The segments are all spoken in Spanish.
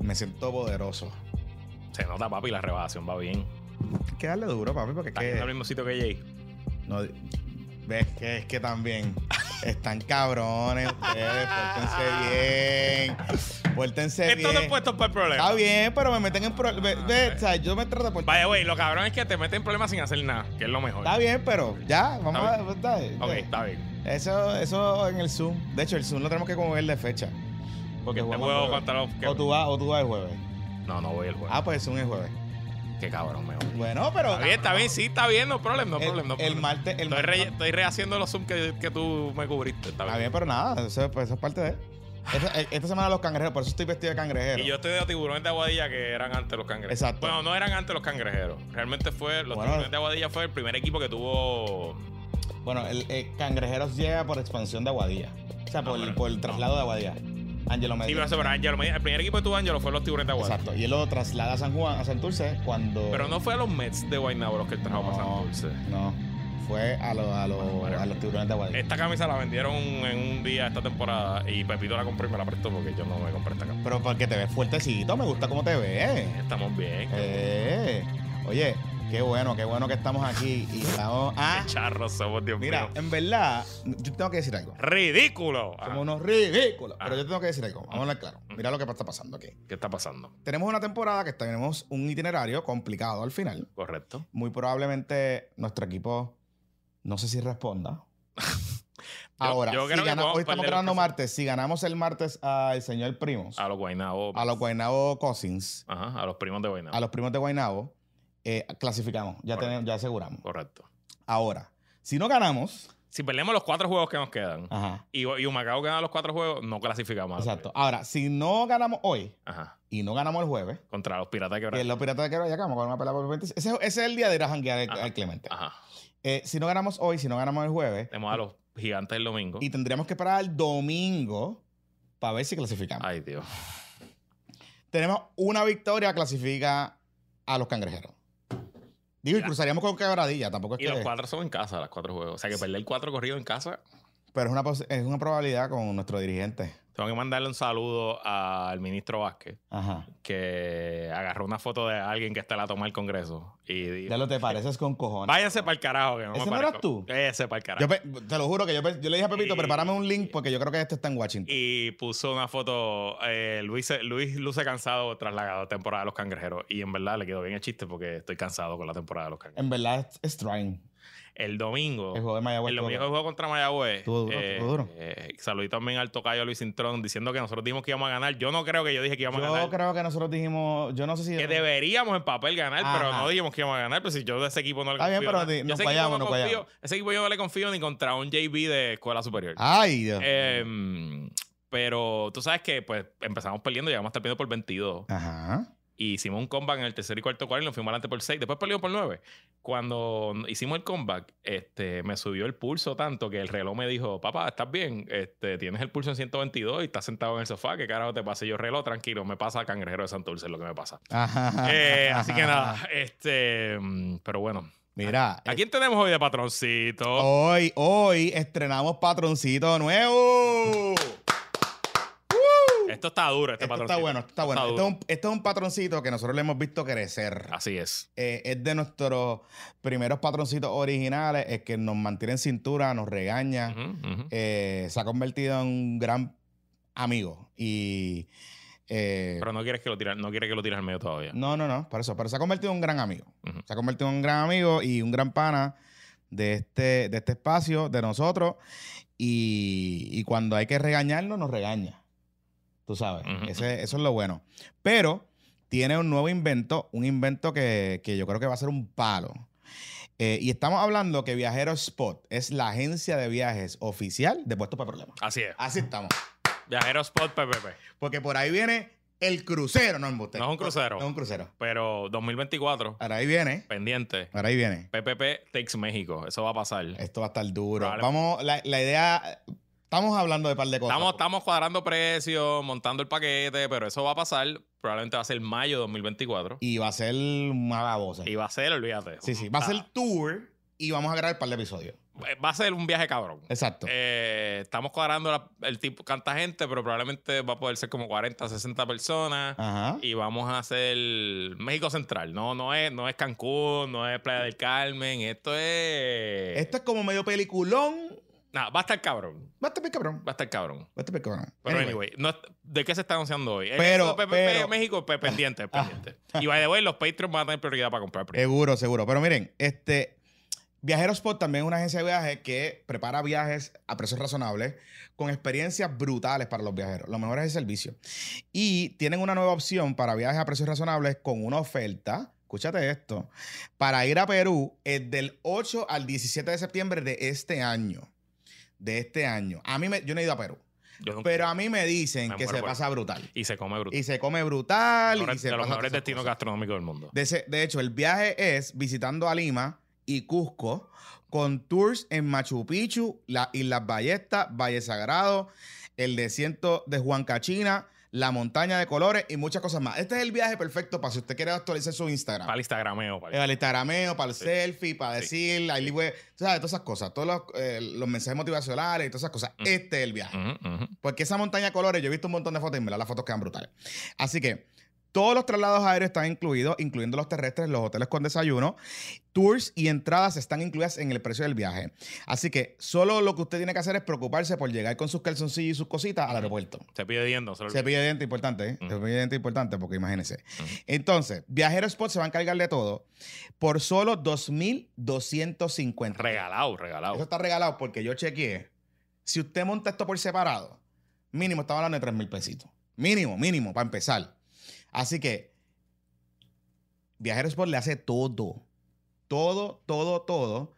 Me siento poderoso. Se nota, papi, la rebajación va bien. Hay que darle duro, papi, porque es Está que. mismo sitio que Jay. No, ves que es que también están cabrones ustedes. Pórtense bien. Pórtense bien. no puestos para el problema. Está bien, pero me meten en problemas. Ve, o sea, yo me trato de portar. Vaya, güey, lo cabrón es que te meten en problemas sin hacer nada, que es lo mejor. Está bien, pero ya, vamos Está a. está bien. Ok, está bien. Eso, eso en el Zoom. De hecho, el Zoom lo tenemos que mover de fecha. Porque Este juego el contra los. jueves. O tú vas, o tú vas el jueves. No, no voy el juego. Ah, pues el Zoom es jueves. Qué cabrón, me voy. Bueno, pero. Está bien, está bien, sí, está bien, no problema, no El, problema. No el problema. martes. El Estoy, re- estoy rehaciendo los Zoom que, que tú me cubriste. Está bien. bien, pero nada, eso, pues, eso es parte de. Esta, eh, esta semana los cangrejeros, por eso estoy vestido de cangrejero. Y yo estoy de tiburones de Aguadilla que eran antes los cangrejeros. Exacto. Bueno, no eran antes los cangrejeros. Realmente fue. Los Bueno. tiburones de Aguadilla fue el primer equipo que tuvo. Bueno, el, el cangrejeros llega por expansión de Aguadilla. O sea, por, No, pero- por el traslado de Aguadilla. Ángelo Sí, Medina. pero eso, pero Medina- El primer equipo que tuvo Ángelo fue los tiburones de Aguadilla. Exacto. Y él lo traslada a San Juan, a Santurce, cuando. Pero no fue a los Mets de Guaynabo los que él trajo para Santurce. No. Fue a, los a, los Bueno, a los tiburones de Aguadilla. Esta camisa la vendieron en un día esta temporada y Pepito la compró y me la prestó porque yo no me compré esta camisa. Pero porque te ves fuertecito, me gusta cómo te ves. Estamos bien. Eh, oye, qué bueno, qué bueno que estamos aquí y estamos. Ah, Qué charros somos, Dios mira, mío. en verdad, yo tengo que decir algo. ¡Ridículo! Ah, Somos unos ridículos. Ah. Pero yo tengo que decir algo. Vamos a hablar claro. Mira lo que está pasando aquí. ¿Qué está pasando? Tenemos una temporada que tenemos un itinerario complicado al final. Correcto. Muy probablemente nuestro equipo no sé si responda. Ahora, yo si creo que gana- podemos hoy estamos grabando martes. Si ganamos el martes al señor Primos, A los Guaynabo. a los Guaynabo Cousins, Ajá, a los primos de Guaynabo. a los primos de Guaynabo, eh, clasificamos. Ya, tenemos, ya aseguramos. Correcto. Ahora, si no ganamos, Si perdemos los cuatro juegos que nos quedan ajá, y, y Humacao gana los cuatro juegos, no clasificamos. exacto. Ahora, si no ganamos hoy Ajá. y no ganamos el jueves, Contra los piratas de que quebrada. los piratas de Quero ya acabamos con una pelea por 26. Ese, ese es el día de ir a janguear al, Clemente. Ajá. Eh, si no ganamos hoy, si no ganamos el jueves, Tenemos a los gigantes el domingo. y tendríamos que esperar al domingo para ver si clasificamos. Ay, Dios. Tenemos una victoria, clasifica a los cangrejeros. Digo, y cruzaríamos con quebradilla, tampoco es Y que. los cuatro son en casa, los cuatro juegos. O sea que perder cuatro corridos en casa. Pero es una, es una probabilidad con nuestro dirigente. Tengo que mandarle un saludo al ministro Vázquez, Ajá. que agarró una foto de alguien que está la toma del Congreso. Y dijo, Ya lo te pareces con cojones. váyanse para el carajo. Que no ¿Ese me no eras parezco". tú? Ese para el carajo. Yo te lo juro que yo, le dije a Pepito, Y- prepárame un link porque yo creo que este está en Washington. y puso una foto, eh, Luis, Luis luce cansado tras la temporada de los cangrejeros. Y en verdad le quedó bien el chiste porque estoy cansado con la temporada de los cangrejeros. En verdad es, es trying. El domingo, El juego de Mayagüez. el domingo juego contra Mayagüez. Estuvo duro, eh, estuvo duro. eh, saludito también al tocayo Luis Cintrón diciendo que nosotros dijimos que íbamos a ganar. Yo no creo que yo dije que íbamos a Yo ganar. creo que nosotros dijimos, yo no sé si... Que deberíamos en papel ganar, pero Ajá. no dijimos que íbamos a ganar. Pero si yo de ese equipo no le Está bien, confío. pero Yo nos ese equipo vayamos, no nos confío- vayamos. Ese equipo yo no le confío ni contra un JV de escuela superior. Ay, Dios. Eh, pero tú sabes que pues empezamos perdiendo, llegamos a estar perdiendo por 22. Ajá. Y hicimos un comeback en el tercer y cuarto cuarto y nos fuimos adelante por 6. Después perdimos por 9. Cuando hicimos el comeback, este, me subió el pulso tanto que el reloj me dijo, papá, ¿estás bien? Este, tienes el pulso en 122 y estás sentado en el sofá. ¿Qué carajo te pasa? Y yo, reloj, tranquilo, me pasa cangrejero de Santurce, es lo que me pasa. Ajá. Eh, así que nada, este, mm, pero bueno. Mira, ¿A quién tenemos hoy de patroncito? hoy, hoy estrenamos patroncito nuevo. Esto está duro, este Esto patroncito. está bueno, esto está bueno. Está Esto es, un, esto es un patroncito que nosotros le hemos visto crecer. Así es. Eh, es de nuestros primeros patroncitos originales, es que nos mantiene en cintura, nos regaña. Eh, se ha convertido en un gran amigo. Y. eh, Pero no quieres que lo tires, no quieres que lo tires al medio todavía. no, no, no, por eso. Pero se ha convertido en un gran amigo. Se ha convertido en un gran amigo y un gran pana de este, de este espacio, de nosotros. Y, y cuando hay que regañarnos, nos regaña. Tú sabes. Ese- eso es lo bueno. Pero tiene un nuevo invento, un invento que, que yo creo que va a ser un palo. Eh, y estamos hablando que Viajero Spot es la agencia de viajes oficial de Puestos para Problemas. Así es. Así estamos. Viajero Spot PPP. Porque por ahí viene el crucero, no embuste. No es un crucero. No es un crucero. Pero 2024, Ahora ahí viene. pendiente. Ahora ahí viene. PPP Takes México. Eso va a pasar. Esto va a estar duro. Vamos, la, la idea. Estamos hablando de par de cosas. Estamos, estamos cuadrando precios, montando el paquete, pero eso va a pasar. Probablemente va a ser mayo 2024. Y va a ser una babosa. Y va a ser, olvídate. Sí, sí. Va a Ah, ser tour y vamos a grabar un par de episodios. eh, va a ser un viaje cabrón. Exacto. Eh, estamos cuadrando la- el tipo, canta gente, pero probablemente va a poder ser como 40, 60 personas. Ajá. Y vamos a hacer México Central. No, no es, no es Cancún, no es Playa del Carmen. Esto es. Esto es como medio peliculón. Nah, va a estar cabrón. Va a estar bien cabrón. Va a estar cabrón. Va a estar bien cabrón. Pero Anyway. no es- ¿de qué se está anunciando hoy? Pero- Eso, pe- pe- pero- México, pe- pendiente, pendiente. Y by the way, los Patreons van a tener prioridad para comprar primero. Seguro, seguro. Pero miren, este Viajero Spot también es una agencia de viajes que prepara viajes a precios razonables con experiencias brutales para los viajeros. Lo mejor es el servicio. Y tienen una nueva opción para viajes a precios razonables con una oferta. Escúchate esto. Para ir a Perú es del 8 al 17 de septiembre de este año. De este año. A mí me, yo no he ido a Perú. Yo Pero a mí me dicen Me que se pasa brutal. y se come brutal. Y se come brutal. los, y se de los mejores destinos cosas. gastronómicos del mundo. De, ese- de hecho, el viaje es visitando a Lima y Cusco con tours en Machu Picchu, la Islas Ballestas, Valle Sagrado, el desierto de Huancachina, la montaña de colores y muchas cosas más. Este es el viaje perfecto para si usted quiere actualizar su Instagram. Para el Instagrameo. Para el- Para el Instagrameo, para el Sí. selfie, para Sí. decir, ahí libre, ¿sabes? Todas esas cosas, todos los, eh, los mensajes motivacionales y todas esas cosas. Mm. Este es el viaje. Porque esa montaña de colores, yo he visto un montón de fotos y en verdad las fotos quedan brutales. Así que todos los traslados aéreos están incluidos, incluyendo los terrestres, los hoteles con desayuno. Tours y entradas están incluidas en el precio del viaje. Así que solo lo que usted tiene que hacer es preocuparse por llegar con sus calzoncillos y sus cositas al aeropuerto. Se pide diendo. se pide diente importante, ¿eh? Se pide diente importante porque imagínense. Entonces, Viajero Spot se va a encargar de todo por solo 2,250. Regalado, regalado. Eso está regalado porque yo chequeé. Si usted monta esto por separado, mínimo estamos hablando de 3 mil pesitos. Mínimo, mínimo, para empezar. Así que Viajero Sport le hace todo. Todo, todo, todo.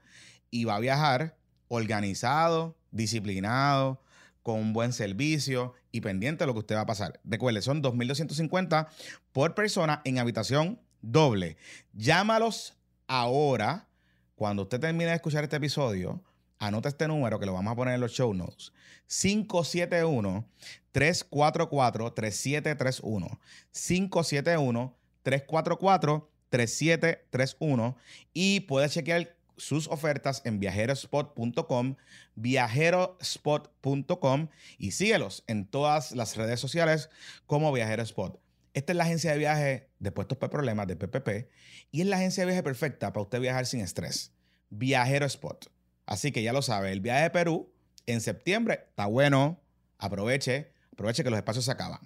Y va a viajar organizado, disciplinado, con un buen servicio y pendiente de lo que usted va a pasar. Recuerde, son 2.250 por persona en habitación doble. Llámalos ahora. Cuando usted termine de escuchar este episodio, anota este número que lo vamos a poner en los show notes. 571-344-3731. 571-344-3731. Y puede chequear sus ofertas en viajerospot.com, viajerospot.com y síguelos en todas las redes sociales como Viajero Spot. Esta es la agencia de viaje de puestos por problemas de PPP y es la agencia de viaje perfecta para usted viajar sin estrés. Viajero Spot. Así que ya lo sabe, el viaje de Perú en septiembre está bueno. Aproveche, aproveche que los espacios se acaban.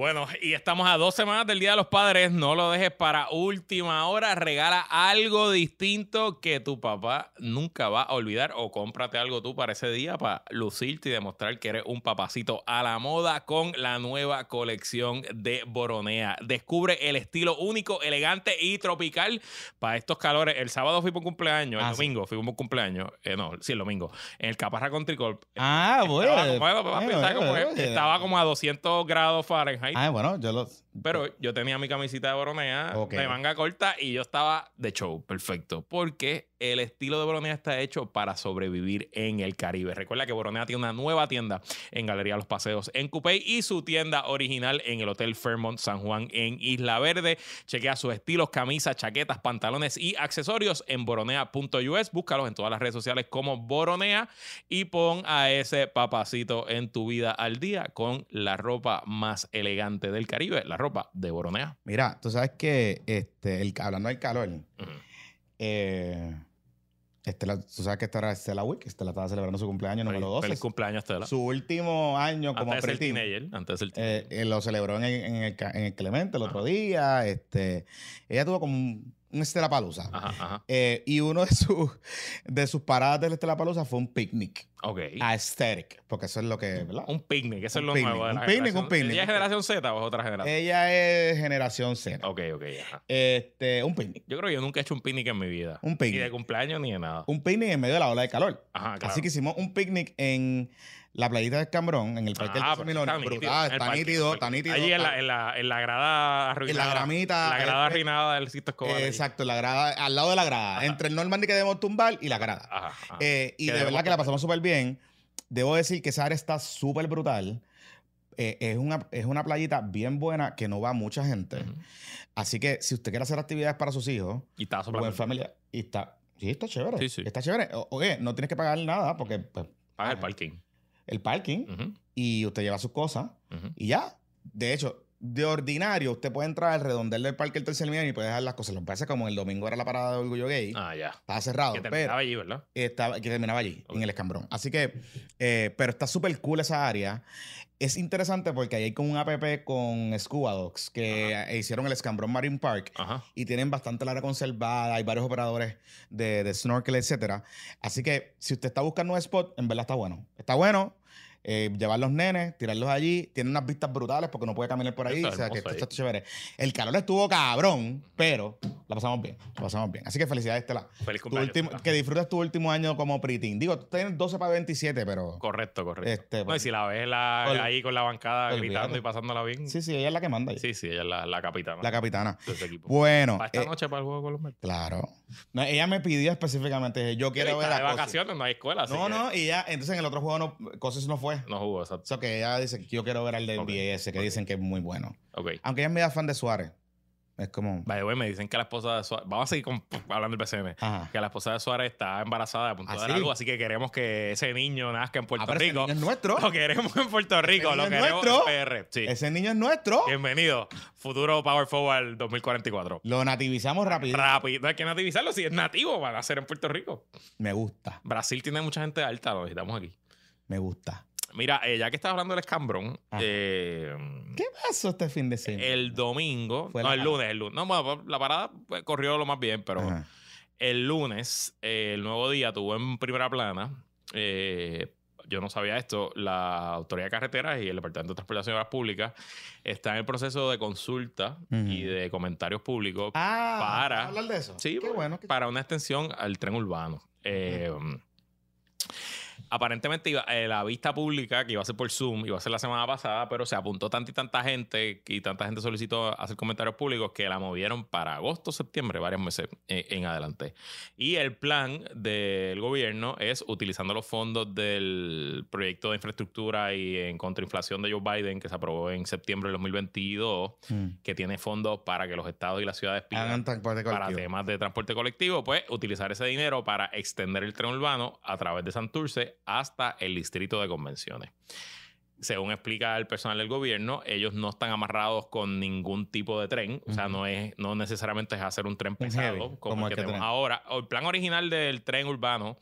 Bueno, y estamos a dos semanas del Día de los Padres. No lo dejes para última hora. Regala algo distinto que tu papá nunca va a olvidar o cómprate algo tú para ese día para lucirte y demostrar que eres un papacito a la moda con la nueva colección de Boronea. Descubre el estilo único, elegante y tropical para estos calores. El sábado fui por cumpleaños, el Ah, domingo fui por cumpleaños. Eh, no, sí, el domingo. En el Caparra Country Club. Ah, Estaba como, bueno. Estaba como a 200 grados Fahrenheit. Ah, bueno, yo lo. Pero yo tenía mi camisita de Boronea Ok. de manga corta y yo estaba de show, perfecto. Porque el estilo de Boronea está hecho para sobrevivir en el Caribe. Recuerda que Boronea tiene una nueva tienda en Galería Los Paseos en Coupey y su tienda original en el Hotel Fairmont San Juan en Isla Verde. Chequea sus estilos, camisas, chaquetas, pantalones y accesorios en boronea.us. Búscalos en todas las redes sociales como Boronea y pon a ese papacito en tu vida al día con la ropa más elegante del Caribe, la ropa de Boronea. Mira, tú sabes que este, el, hablando del calor, Ujú. eh, Estela- tú sabes que esta era Stella Week, Estela estaba celebrando su cumpleaños número Feliz- 12. Feliz cumpleaños, Estela. Su último año como Antes preteen. teenager. Antes de ser Eh, eh, lo celebró en el, en el en el Clemente el otro día. Este, ella tuvo como un, un Estela Palusa. Ajá, ajá. y uno de, sus de sus paradas del Estela Palusa fue un picnic. Ok. Aesthetic, porque eso es lo que, ¿verdad? Un picnic, eso Un es lo picnic, nuevo. de la un picnic, un picnic. ¿Ella es generación Z o es otra generación? Ella es generación Z. ok, ok, ajá. Este, un picnic. Yo creo que yo nunca he hecho un picnic en mi vida. Un Ni picnic. de cumpleaños ni de nada. Un picnic en medio de la ola de calor. Ajá, claro. Así que hicimos un picnic en la playita del Cambrón, en el parque del Ah, pero Milón. está nítido, en está nítido, en está nítido. Allí en está- la, en la, en la grada arruinada. gramita, La grada eh, arruinada del Sisto Escobar. allí. Exacto, en la grada, al lado de la grada, Ajá. entre el Normandy que debemos tumbar y la grada. Ajá, ajá. Eh, y de verdad que la pasamos súper bien. Debo decir que esa área está súper brutal. Eh, es, una, es una playita bien buena que no va mucha gente. Así que si usted quiere hacer actividades para sus hijos Y estaba o en familia, y está Sí, está chévere. Sí, sí. Está chévere. O- Oye, no tienes que pagar nada porque pues, Paga el Ajá. parking. El parking Ujú, y usted lleva sus cosas y ya. De hecho, de ordinario, usted puede entrar al redondel del parque el tercer milenio y puede dejar las cosas. Lo que pasa es como el domingo era la parada de Orgullo Gay, Ah, ya. estaba cerrado. Que pero terminaba allí, ¿verdad? estaba, que terminaba allí, Ok. en el escambrón. Así que, eh, pero está súper cool esa área. Es interesante porque ahí hay como un app con Scuba Dogs que eh, hicieron el escambrón Marine Park Ajá. y tienen bastante la área conservada, hay varios operadores de, de snorkel, etcétera. Así que si usted está buscando un spot, en verdad está bueno. Está bueno. Eh, llevar los nenes, tirarlos allí. Tiene unas vistas brutales porque no puede caminar por ahí. Está o sea, que esto ahí. está chévere. El calor estuvo cabrón, pero la pasamos bien. La pasamos bien. Así que felicidades, Estela. Feliz cumpleaños. último- que disfrutes tu último año como preteen. Digo, tú tienes 12 para 27, pero. Correcto, correcto. Este, no, y pues, si la ves la- ol- ahí con la bancada gritando y pasándola bien. Sí, sí, ella es la que manda. ahí. sí, sí, ella es la, la capitana La capitana. de ese equipo. Bueno. Para esta eh, noche para el juego con los Mets. claro. No, ella me pidió específicamente, yo quiero ver de vacaciones, no hay escuela. No, que no, y ya, entonces en el otro juego no, Cousins no fue. No jugó, exacto. Eso que ella dice que yo quiero ver al de Ok, NBA ese, que dicen que es muy bueno. Ok. Aunque ella es media fan de Suárez. Es como. The way, me dicen que la esposa de Suárez. Vamos a seguir con- hablando del. Ajá. Que la esposa de Suárez está embarazada a punto ¿Ah, de dar sí? algo, así que queremos que ese niño nazca en Puerto Ah, pero ese Rico. niño es nuestro. Lo queremos en Puerto Rico, Ese lo queremos nuestro. en PR. Sí. Ese niño es nuestro. Bienvenido. Futuro Power Forward 2044. Lo nativizamos rápido. Rápido. No hay que nativizarlo. Si es nativo, van a ser en Puerto Rico. Me gusta, Brasil tiene mucha gente alta, lo necesitamos aquí. me gusta. Mira, eh, ya que estás hablando del escambrón, eh, ¿Qué pasó este fin de semana? el domingo, Fue no, el parada. lunes, el lunes. No, bueno, la parada pues, corrió lo más bien, pero Ajá. el lunes, eh, el nuevo día, tuvo en primera plana. eh, yo no sabía esto. La Autoridad de Carreteras y el Departamento de Transportación y Obras Públicas están en el proceso de consulta y Ujú. de comentarios públicos Ah, para- ¿vas a hablar de eso? Sí, qué pues, bueno. para una extensión al tren urbano. Eh, Aparentemente iba- eh, la vista pública que iba a ser por Zoom iba a ser la semana pasada, pero se apuntó tanta y tanta gente y tanta gente solicitó hacer comentarios públicos que la movieron para agosto, septiembre, varios meses eh, en adelante. Y el plan del gobierno es utilizando los fondos del proyecto de infraestructura y en contrainflación de Joe Biden que se aprobó en septiembre del 2022, Mm. que tiene fondos para que los estados y las ciudades pidan para temas de transporte colectivo, pues utilizar ese dinero para extender el tren urbano a través de Santurce hasta el distrito de convenciones. Según explica el personal del gobierno, ellos no están amarrados con ningún tipo de tren. O sea, no es no necesariamente es hacer un tren pesado heavy, como, el que, tenemos tenemos. ahora. El plan original del tren urbano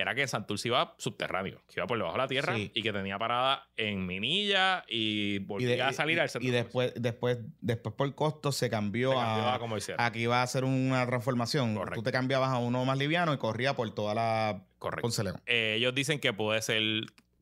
era que Santurce iba subterráneo, que iba por debajo de la tierra Sí. y que tenía parada en Minilla y Y, volvía de- a salir y- al centro. y después, después, después por costo se cambió, Se cambió a, a como hicieron. Aquí va a hacer una transformación. Correcto. Tú te cambiabas a uno más liviano y corría por toda la Correcto. Eh, ellos dicen que puede ser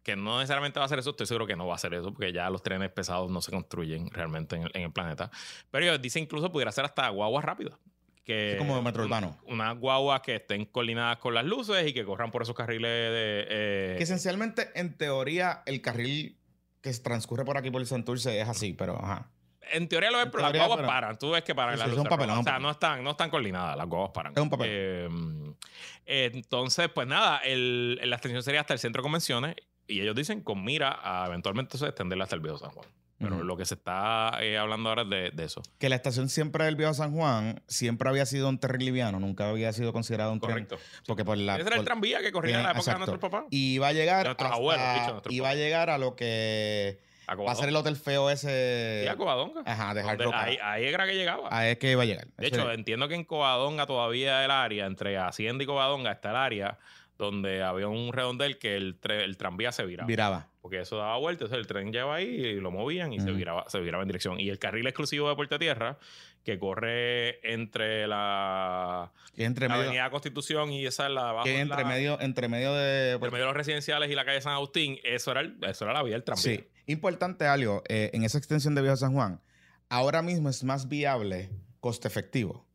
que no necesariamente va a ser eso, estoy seguro que no va a ser eso, porque ya los trenes pesados no se construyen realmente en el, en el planeta. Pero ellos dicen incluso pudiera ser hasta guaguas rápidas. Que Sí, como metro urbano. Unas guaguas que estén coordinadas con las luces y que corran por esos carriles de. eh, Que esencialmente, en teoría, el carril que transcurre por aquí por el Santurce es así, pero ajá. en teoría lo ves, pero las guaguas pero- paran. Tú ves que paran Sí, las sí, es luces. un papelón. O sea, un no están, no están coordinadas, las guaguas paran. Es un papelón. Eh, entonces, pues nada, el, la extensión sería hasta el centro de convenciones y ellos dicen con mira a eventualmente se extenderla hasta el viejo San Juan. Pero lo que se está eh, hablando ahora es de, de eso. Que la estación siempre del Viejo San Juan siempre había sido un tren liviano, nunca había sido considerado un Correcto. tren. Porque por la. Ese era el tranvía que corría en la época de nuestros papás. Y iba a llegar. Nuestros hasta- abuelos, dicho, Iba a papás. llegar a lo que. A Va a ser el hotel feo ese. Sí, a Covadonga. Ajá, de Hard Rock. ahí, ahí era que llegaba. Ahí es que iba a llegar. De hecho, entiendo que en Covadonga todavía el área, entre Hacienda y Covadonga, está el área donde había un redondel que el, el tranvía se viraba. viraba. Porque eso daba vuelta, entonces el tren lleva ahí y lo movían y se, viraba, se viraba en dirección. Y el carril exclusivo de Puerta Tierra, que corre entre la, entre la medio. Avenida Constitución y esa es la de abajo. Que entre la- medio, entre medio de. entre medio de los residenciales y la calle San Agustín, eso era, el- eso era la vía del tranvía. Sí. Importante algo, eh, en esa extensión de Viejo San Juan, ahora mismo es más viable, coste efectivo,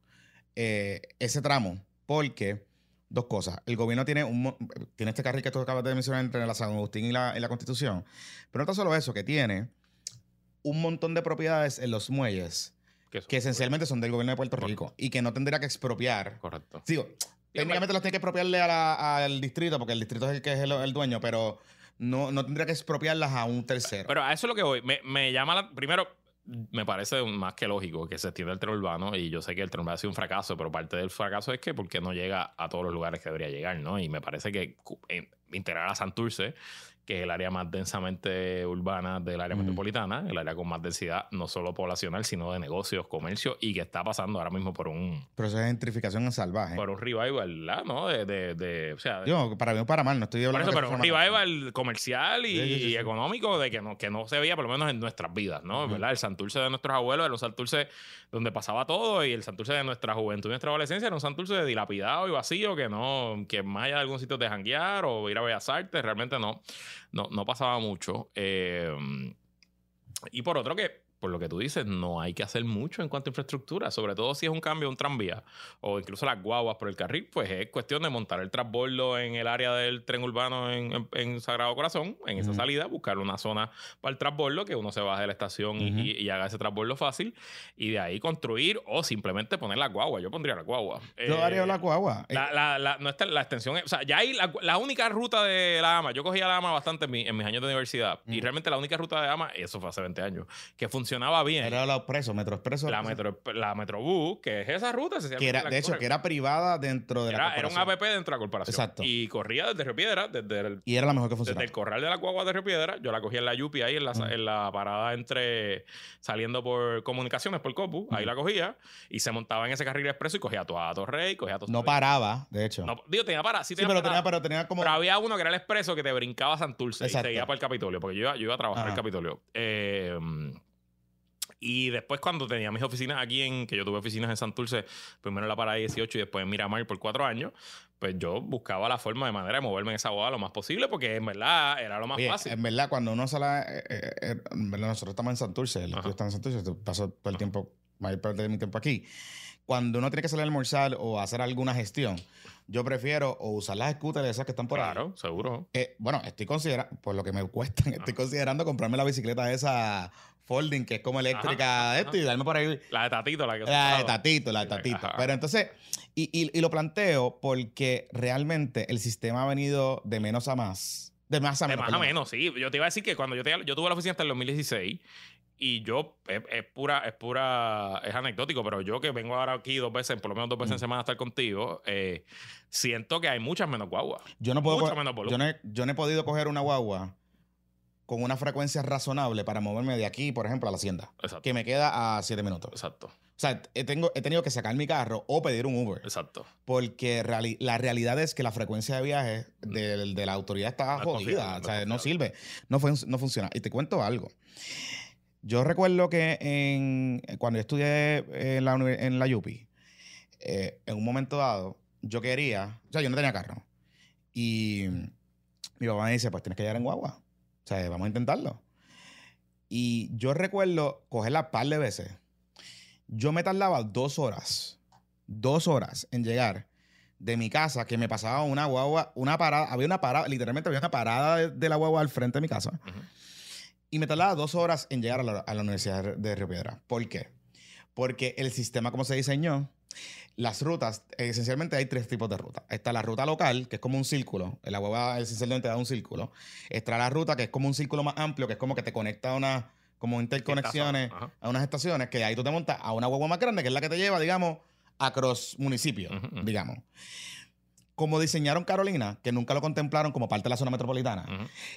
eh, ese tramo, porque dos cosas. El gobierno tiene, un, tiene este carril que tú acabas de mencionar entre la San Agustín y la, y la Constitución, pero no tan solo eso, que tiene un montón de propiedades en los muelles Que esencialmente son del gobierno de Puerto Rico y que no tendría que expropiar. Correcto. Digo, técnicamente los tiene que expropiarle al distrito, porque el distrito es el que es el, el dueño, pero no, no tendría que expropiarlas a un tercero. Pero a eso es lo que voy. Me, me llama la. Primero, me parece más que lógico que se extienda el tren urbano y yo sé que el tren urbano ha sido un fracaso, pero parte del fracaso es que porque no llega a todos los lugares que debería llegar, ¿no? Y me parece que eh, integrar a Santurce que es el área más densamente urbana del área metropolitana, el área con más densidad, no solo poblacional, sino de negocios, comercio, y que está pasando ahora mismo por un... Proceso de gentrificación salvaje. Por un revival, ¿no? De, de, de o sea... Yo, para bien o para mal, no estoy hablando... Por eso, pero un revival comercial y, económico de que no, que no se veía, por lo menos en nuestras vidas, ¿no? ¿Verdad? El Santurce de nuestros abuelos era un Santurce donde pasaba todo y el Santurce de nuestra juventud y nuestra adolescencia era un Santurce de dilapidado y vacío que no... que más allá de algún sitio de janguear o ir a Bellas Artes, realmente no no, no pasaba mucho. Eh, y por otro que por lo que tú dices, no hay que hacer mucho en cuanto a infraestructura, sobre todo si es un cambio un tranvía o incluso las guaguas por el carril, pues es cuestión de montar el transbordo en el área del tren urbano en, Sagrado Corazón, en esa salida, buscar una zona para el transbordo, que uno se baje de la estación y, haga ese transbordo fácil, y de ahí construir o simplemente poner la guagua. Yo pondría la guagua. Yo haría la guagua. La, la, la, no está, la extensión, o sea, ya hay la, única ruta de la AMA, yo cogía la AMA bastante en, mis años de universidad, y realmente la única ruta de AMA, eso fue hace 20 años, que funciona funcionaba bien. Era la Expreso, Metro Expreso. La, metro, la Metrobús, que es esa ruta. que era, de hecho, que era privada dentro de la corporación. Era un APP dentro de la corporación. Exacto. Y corría desde Río Piedra, desde el, Y era la mejor que funcionaba. Desde el corral de la Cuagua de Río Piedra. Yo la cogía en la Yupi ahí, en la, en la parada entre... Saliendo por comunicaciones, por Copu. Ahí la cogía. Y se montaba en ese carril expreso y cogía a Torrey, cogía a No paraba, de hecho. No, digo, tenía para. Sí, tenía pero, tenía, pero tenía como... Pero había uno que era el expreso que te brincaba a Santurce Exacto. y seguía para el Capitolio. Porque yo iba, yo iba a trabajar en el Capitolio. Eh... Y después cuando tenía mis oficinas aquí en, que yo tuve oficinas en Santurce, primero en la Parada 18 y después en Miramar por cuatro años, pues yo buscaba la forma de manera de moverme en esa boda lo más posible porque en verdad era lo más fácil. En verdad, cuando uno sale, eh, eh, eh, en verdad nosotros estamos en Santurce, el estudio está en Santurce, paso todo el tiempo, mayor parte de mi tiempo aquí. Cuando uno tiene que salir a almorzar o hacer alguna gestión, yo prefiero o usar las scooters esas que están por ahí. Claro, seguro. bueno, estoy considerando, por lo que me cuestan, estoy considerando comprarme la bicicleta esa folding, que es como eléctrica esto, y darme por ahí. La de Tatito, la que La de Tatito, la de Tatito. Pero entonces, y, y, lo planteo porque realmente el sistema ha venido de menos a más. De más a menos. De más a menos, sí. Yo te iba a decir que cuando yo, yo tuve la oficina hasta el 2016 y yo, es, pura, es pura, es anecdótico, pero yo que vengo ahora aquí dos veces, por lo menos dos veces en mm. semana a estar contigo, eh, siento que hay muchas menos guaguas. Yo no puedo. menos yo, no yo no he podido coger una guagua con una frecuencia razonable para moverme de aquí, por ejemplo, a la hacienda. Exacto. Que me queda a 7 minutos. Exacto. O sea, he, tengo, he tenido que sacar mi carro o pedir un Uber. Exacto. Porque la realidad es que la frecuencia de viaje de, la autoridad está jodida. o sea, no sirve. No, no funciona. Y te cuento algo. Yo recuerdo que en, cuando yo estudié en la, en UPI, eh, en un momento dado, yo quería, o sea, yo no tenía carro. Y mi papá me dice, pues tienes que llegar en guagua. O sea, vamos a intentarlo. Y yo recuerdo cogerla par de veces. Yo me tardaba dos horas, dos horas en llegar de mi casa, que me pasaba una guagua, una parada, había una parada, literalmente había una parada de, la guagua al frente de mi casa. Y me tardaba dos horas en llegar a la, a la Universidad de Río Piedra. ¿Por qué? Porque el sistema como se diseñó las rutas, esencialmente hay tres tipos de rutas. Está la ruta local, que es como un círculo. La hueva esencialmente da un círculo. Está la ruta que es como un círculo más amplio, que es como que te conecta a unas como interconexiones a unas estaciones, que ahí tú te montas a una hueva más grande, que es la que te lleva, digamos, a cross municipio, digamos. Como diseñaron Carolina, que nunca lo contemplaron como parte de la zona metropolitana,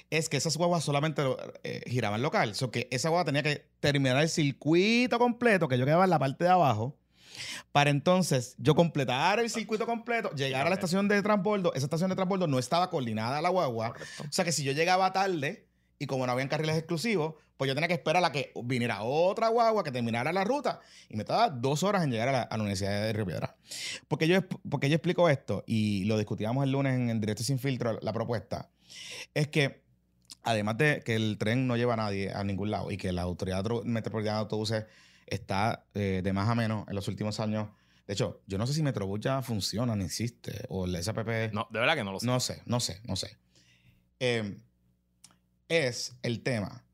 es que esas huevas solamente eh, giraban local. O que esa hueva tenía que terminar el circuito completo, que yo quedaba en la parte de abajo, para entonces yo completar el circuito completo, llegar a la estación de transbordo, esa estación de transbordo no estaba coordinada a la guagua. O sea que si yo llegaba tarde y como no habían carriles exclusivos, pues yo tenía que esperar a que viniera otra guagua que terminara la ruta y me estaba dos horas en llegar a la, Universidad de Río Piedra. Porque yo, porque yo explico esto y lo discutíamos el lunes en, en Directo Sin Filtro, la propuesta, es que además de que el tren no lleva a nadie a ningún lado y que la Autoridad Metropolitana de Autobuses está eh, de más a menos en los últimos años. De hecho, yo no sé si Metrobús ya funciona, ni existe, o el SAPP. No, de verdad que no lo sé. No sé, no sé, no sé. Em, es el tema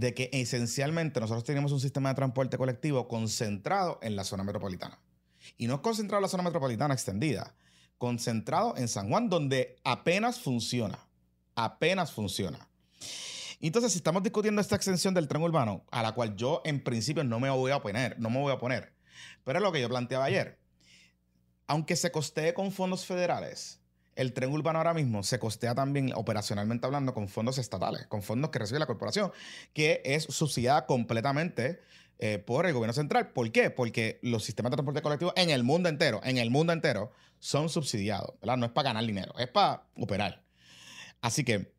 de que esencialmente nosotros tenemos un sistema de transporte colectivo concentrado en la zona metropolitana. Y no concentrado en la zona metropolitana extendida, concentrado en San Juan, donde apenas funciona. Apenas funciona. Entonces, si estamos discutiendo esta extensión del tren urbano, a la cual yo en principio no me voy a oponer, no me voy a oponer, pero es lo que yo planteaba ayer. Aunque se costee con fondos federales, el tren urbano ahora mismo se costea también operacionalmente hablando con fondos estatales, con fondos que recibe la corporación, que es subsidiada completamente eh, por el gobierno central. ¿Por qué? Porque los sistemas de transporte colectivo en el mundo entero, en el mundo entero, son subsidiados. ¿verdad? No es para ganar dinero, es para operar. Así que,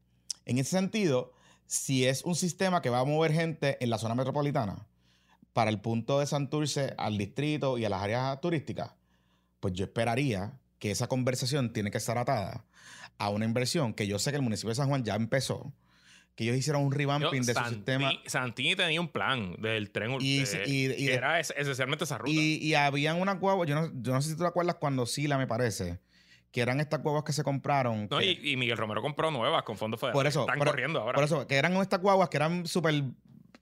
en ese sentido, si es un sistema que va a mover gente en la zona metropolitana para el punto de Santurce al distrito y a las áreas turísticas, pues yo esperaría que esa conversación tiene que estar atada a una inversión que yo sé que el municipio de San Juan ya empezó, que ellos hicieron un revamping de su sistema. Santini tenía un plan del tren Y- y- y- que era es- esencialmente esa ruta. Y, habían unas guaguas, yo no, yo no sé si tú te acuerdas cuando Sila, me parece, que eran estas guaguas que se compraron. No, que- y, y Miguel Romero compró nuevas con fondos federales. Por eso, Están por- corriendo ahora. Por eso, que eran estas guaguas que eran súper.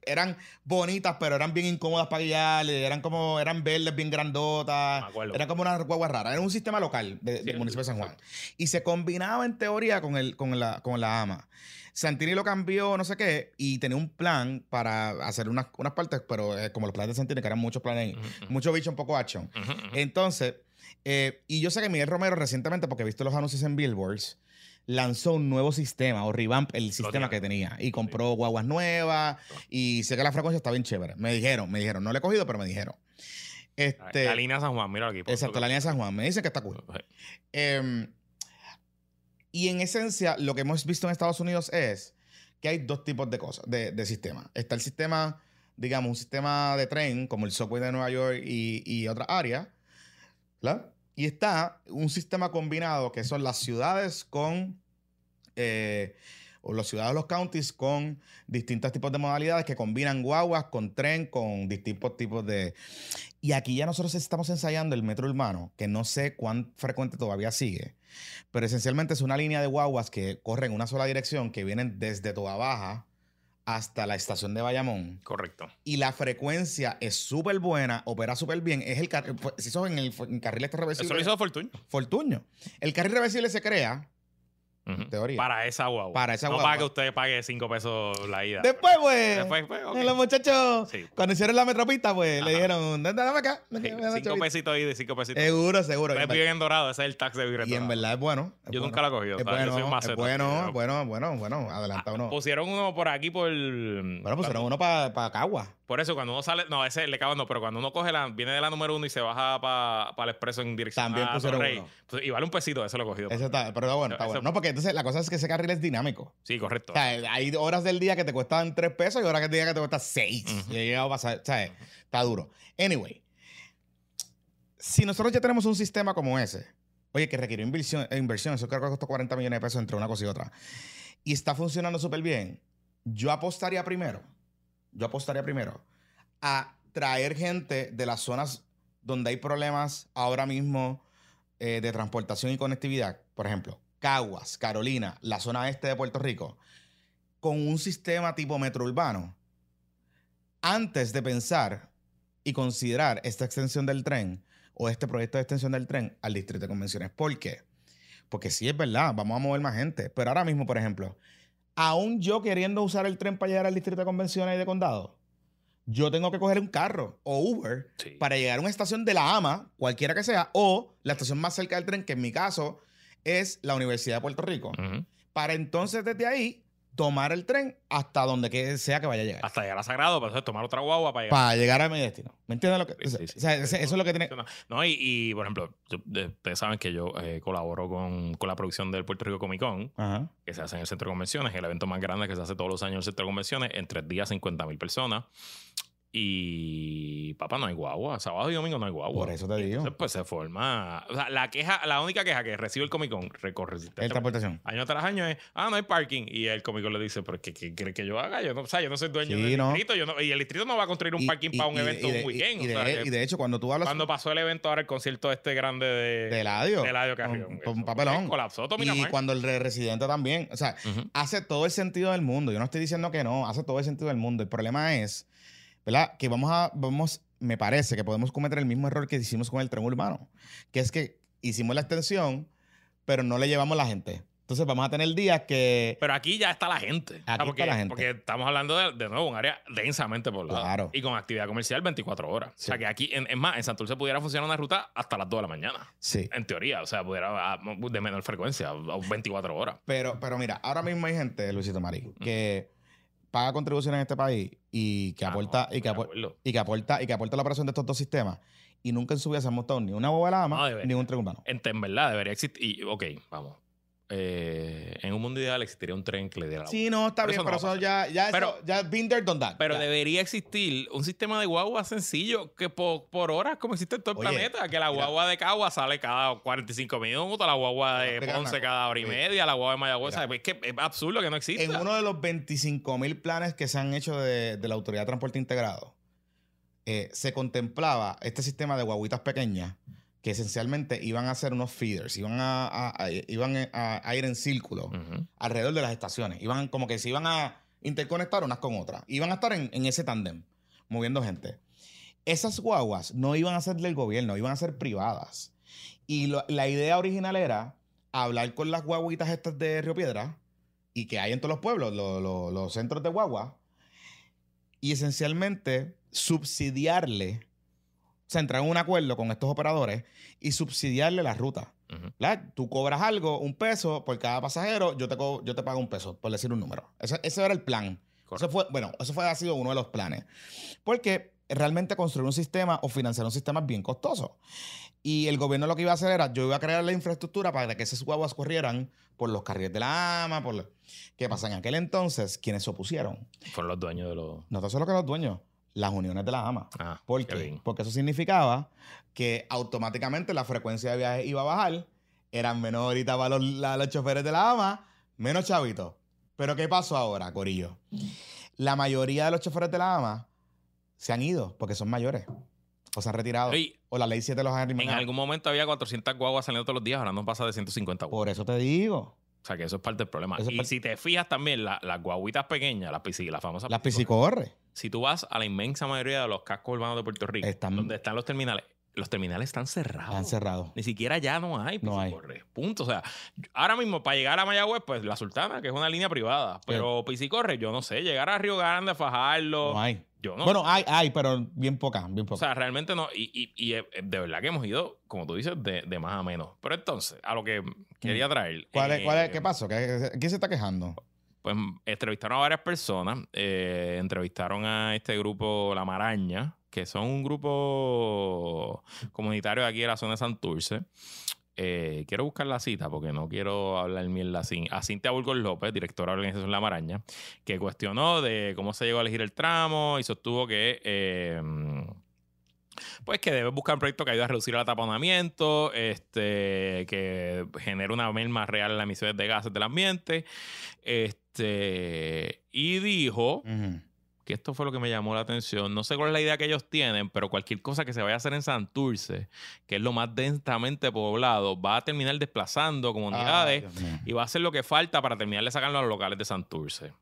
Eran bonitas, pero eran bien incómodas para guiar. Eran como. Eran verdes, bien grandotas. Eran como unas guaguas raras. Era un sistema local de- Sí, del municipio de San Juan. exacto. Y se combinaba en teoría con, el, con, la, con la AMA. Santini lo cambió, no sé qué, y tenía un plan para hacer unas, unas partes, pero eh, como los planes de Santini, que eran muchos planes ujú. Mucho bicho, un poco action. Entonces, eh, y yo sé que Miguel Romero recientemente, porque he visto los anuncios en Billboards, lanzó un nuevo sistema o revamp el sistema que tenía y compró guaguas nuevas y sé que la frecuencia está bien chévere. Me dijeron, me dijeron, no le he cogido, pero me dijeron. Este, la línea San Juan, mira aquí. por exacto, la línea San Juan. Me dicen que está cool. Em, y en esencia, lo que hemos visto en Estados Unidos es que hay dos tipos de cosas, de, de sistemas. Está el sistema, digamos, un sistema de tren, como el subway de Nueva York y, y otras áreas, ¿verdad? Y está un sistema combinado que son las ciudades con, eh, o las ciudades los counties con distintos tipos de modalidades que combinan guaguas con tren, con distintos tipos de... Y aquí ya nosotros estamos ensayando el metro urbano, que no sé cuán frecuente todavía sigue, pero esencialmente es una línea de guaguas que corre en una sola dirección, que vienen desde Toda Baja hasta la estación de Bayamón. Correcto. Y la frecuencia es súper buena, opera súper bien. Es el carril, se hizo en el en carril este reversible. Eso lo hizo Fortuño. Fortuño. El carril reversible se crea, Teoría. Para esa guagua. Para esa no guagua. para que usted pague 5 pesos la ida. después, pues, Después, pues, ok. los muchachos, Sí. cuando hicieron la metropista, pues, le Ajá. dijeron, "Dame- acá. Cinco chavito". pesitos ahí de cinco pesitos. Seguro, seguro. Ustedes viven en Dorado, ese es el tax de vivir en Y en verdad es bueno. es Yo bueno. nunca lo he cogido, Es yo soy bueno, un maceta, es bueno, bueno, bueno, bueno, adelanta uno. Pusieron uno por aquí por. Bueno, pusieron uno para Cagua. Por eso, cuando uno sale. No, ese es de Cabo no, pero cuando uno coge la. Viene de la número uno y se baja para el expreso en dirección También a pusieron Torrey, uno. pues, y vale un pesito, eso lo he cogido. Eso está, pero está bueno, está bueno. No, porque entonces la cosa es que ese carril es dinámico. Sí, correcto. O sea, hay horas del día que te cuestan 3 pesos y horas del día que te cuestan 6. Ujú. Y he llegado a pasar, ¿sabes? Está duro. Anyway, si nosotros ya tenemos un sistema como ese, oye, que requiere inversión, inversión, eso creo que costó 40 millones de pesos entre una cosa y otra, y está funcionando súper bien, yo apostaría primero, yo apostaría primero a traer gente de las zonas donde hay problemas ahora mismo eh, de transportación y conectividad, por ejemplo, Caguas, Carolina, la zona este de Puerto Rico, con un sistema tipo metro urbano, antes de pensar y considerar esta extensión del tren o este proyecto de extensión del tren al distrito de convenciones. ¿Por qué? Porque sí es verdad, vamos a mover más gente, pero ahora mismo, por ejemplo, aún yo queriendo usar el tren para llegar al distrito de convenciones y de condado, yo tengo que coger un carro o Uber Sí. para llegar a una estación de la AMA, cualquiera que sea, o la estación más cerca del tren, que en mi caso es la Universidad de Puerto Rico, Ujú. para entonces desde ahí tomar el tren hasta donde que sea que vaya a llegar. Hasta llegar a Sagrado, para entonces tomar otra guagua para llegar. Para llegar a mi destino. ¿Me entiendes lo que? Sí, sí, sí. o sea, eso es lo que tiene. No, y, y, por ejemplo, yo- de- ustedes saben que yo eh, colaboro con, con la producción del Puerto Rico Comic Con, Ajá. que se hace en el Centro de Convenciones, el evento más grande que se hace todos los años en el Centro de Convenciones, en tres días 50 mil personas. Y papá, no hay guagua. Sábado y domingo no hay guagua. Por eso te digo. Entonces, pues se forma. O sea, la queja, la única queja que recibe el Comic Con recorre El transportación. año tras año es, ah, no hay parking. Y el Comic Con le dice, pero ¿qué, qué quiere que yo haga? Yo no, o sea, yo no soy dueño Sí, del no. distrito. Yo no- y el distrito no va a construir un Y- parking y- para un y evento de- un weekend. Y, y o sea, de, que y de hecho, cuando tú hablas cuando pasó el evento ahora, el concierto este grande de, de Eladio, de Eladio Carrión. fue- papelón. Colapsó todo y cuando el re- residente también, o sea, hace todo el sentido del mundo. Yo no estoy diciendo que no, hace todo el sentido del mundo. El problema es, ¿verdad? Que vamos a, vamos, me parece que podemos cometer el mismo error que hicimos con el tren urbano, que es que hicimos la extensión, pero no le llevamos la gente. Entonces vamos a tener días que... Pero aquí ya está la gente. Aquí porque, está la gente. Porque estamos hablando de, de nuevo un área densamente poblada. Claro. Y con actividad comercial 24 horas. O sea Sí. que aquí, en- es más, en Santurce pudiera funcionar una ruta hasta las 2 de la mañana. Sí. En teoría. O sea, pudiera ah, de menor frecuencia, a 24 horas. Pero, pero mira, ahora mismo hay gente, Luisito Marí, que paga contribuciones en este país y que Ah, aporta, no, y, que de apor- acuerdo. y que aporta, y que aporta la operación de estos dos sistemas. Y nunca en su vida se han montado ni una boba de la No, ama, debería. ni un tren urbano. En, en verdad debería existir. Y, ok, vamos. Eh, en un mundo ideal existiría un tren que le diera la Sí, no, está Pero bien, eso pero eso ya, ya, Pero- eso, ya been there, done that. Pero Ya. debería existir un sistema de guagua sencillo que por, por horas, como existe en todo el Oye, planeta, que la mira. guagua de Cagua sale cada 45 minutos, la guagua de Ponce cada hora y cosa. media, la guagua de Mayagüez. Es que es absurdo que no exista. En uno de los 25 mil planes que se han hecho de, de la Autoridad de Transporte Integrado, eh, se contemplaba este sistema de guaguitas pequeñas que esencialmente iban a ser unos feeders, iban a, a- a- iban a, a ir en círculo alrededor de las estaciones. Iban como que se iban a interconectar unas con otras. Iban a estar en, en ese tándem, moviendo gente. Esas guaguas no iban a ser del gobierno, iban a ser privadas. Y lo- la idea original era hablar con las guaguitas estas de Río Piedra y que hay en todos los pueblos, lo- lo- los centros de guagua, y esencialmente subsidiarle, entrar en un acuerdo con estos operadores y subsidiarle la ruta. ¿verdad? Tú cobras algo, un peso por cada pasajero, yo te, yo te pago un peso, por decir un número. Ese, ese era el plan. Correcto. Eso fue, bueno, eso fue, ha sido uno de los planes. Porque realmente construir un sistema o financiar un sistema es bien costoso. Y el gobierno lo que iba a hacer era, yo iba a crear la infraestructura para que esas guaguas corrieran por los carriles de la AMA, por... lo- ¿Qué pasa? En aquel entonces, quienes se opusieron, Fueron los dueños de los. no tan solo que los dueños, las uniones de la AMA. Ah, ¿Por qué bien. Porque eso significaba que automáticamente la frecuencia de viaje iba a bajar, eran menos ahorita para los, la- los choferes de la AMA, menos chavitos. Pero ¿qué pasó ahora, Corillo? La mayoría de los choferes de la AMA se han ido porque son mayores o se han retirado. O la ley 7 los ha en eliminado. algún momento había 400 guaguas saliendo todos los días, ahora no pasa de 150 guaguas. Por eso te digo. O sea que eso es parte del problema. Es y parte- si te fijas también, la- las guaguitas pequeñas, las, pisi- las famosas. Las piscicorre, piscicorre. Si tú vas a la inmensa mayoría de los cascos urbanos de Puerto Rico, Están- donde están los terminales, los terminales están cerrados. Han cerrado. Ni siquiera ya no hay No hay. Punto. O sea, ahora mismo para llegar a Mayagüez, pues la Sultana, que es una línea privada. Pero piscicorre, yo no sé, llegar a Río Grande, Fajarlo. No hay. Yo no. Bueno, hay, hay, pero bien poca, bien o poca. sea, realmente no. Y, y- y, eh, de verdad que hemos ido, como tú dices, de, de más a menos. Pero entonces, a lo que quería traer. Mm. ¿Cuál es, cuál es- eh, ¿Qué pasó? ¿Qué- ¿Quién se está quejando? Pues entrevistaron a varias personas. eh, entrevistaron a este grupo La Maraña, que son un grupo comunitario de aquí de la zona de Santurce. Eh, quiero buscar la cita porque no quiero hablar mierda sin a Cintia Burgos López, directora de la organización La Maraña, que cuestionó de cómo se llegó a elegir el tramo y sostuvo que eh, pues que debe buscar un proyecto que ayude a reducir el ataponamiento, este, que genere una merma real en las emisiones de gases del ambiente. Este, y dijo. Que esto fue lo que me llamó la atención. No sé cuál es la idea que ellos tienen, pero cualquier cosa que se vaya a hacer en Santurce, que es lo más densamente poblado, va a terminar desplazando comunidades y va a hacer lo que falta para terminar de sacarlo a los locales de Santurce.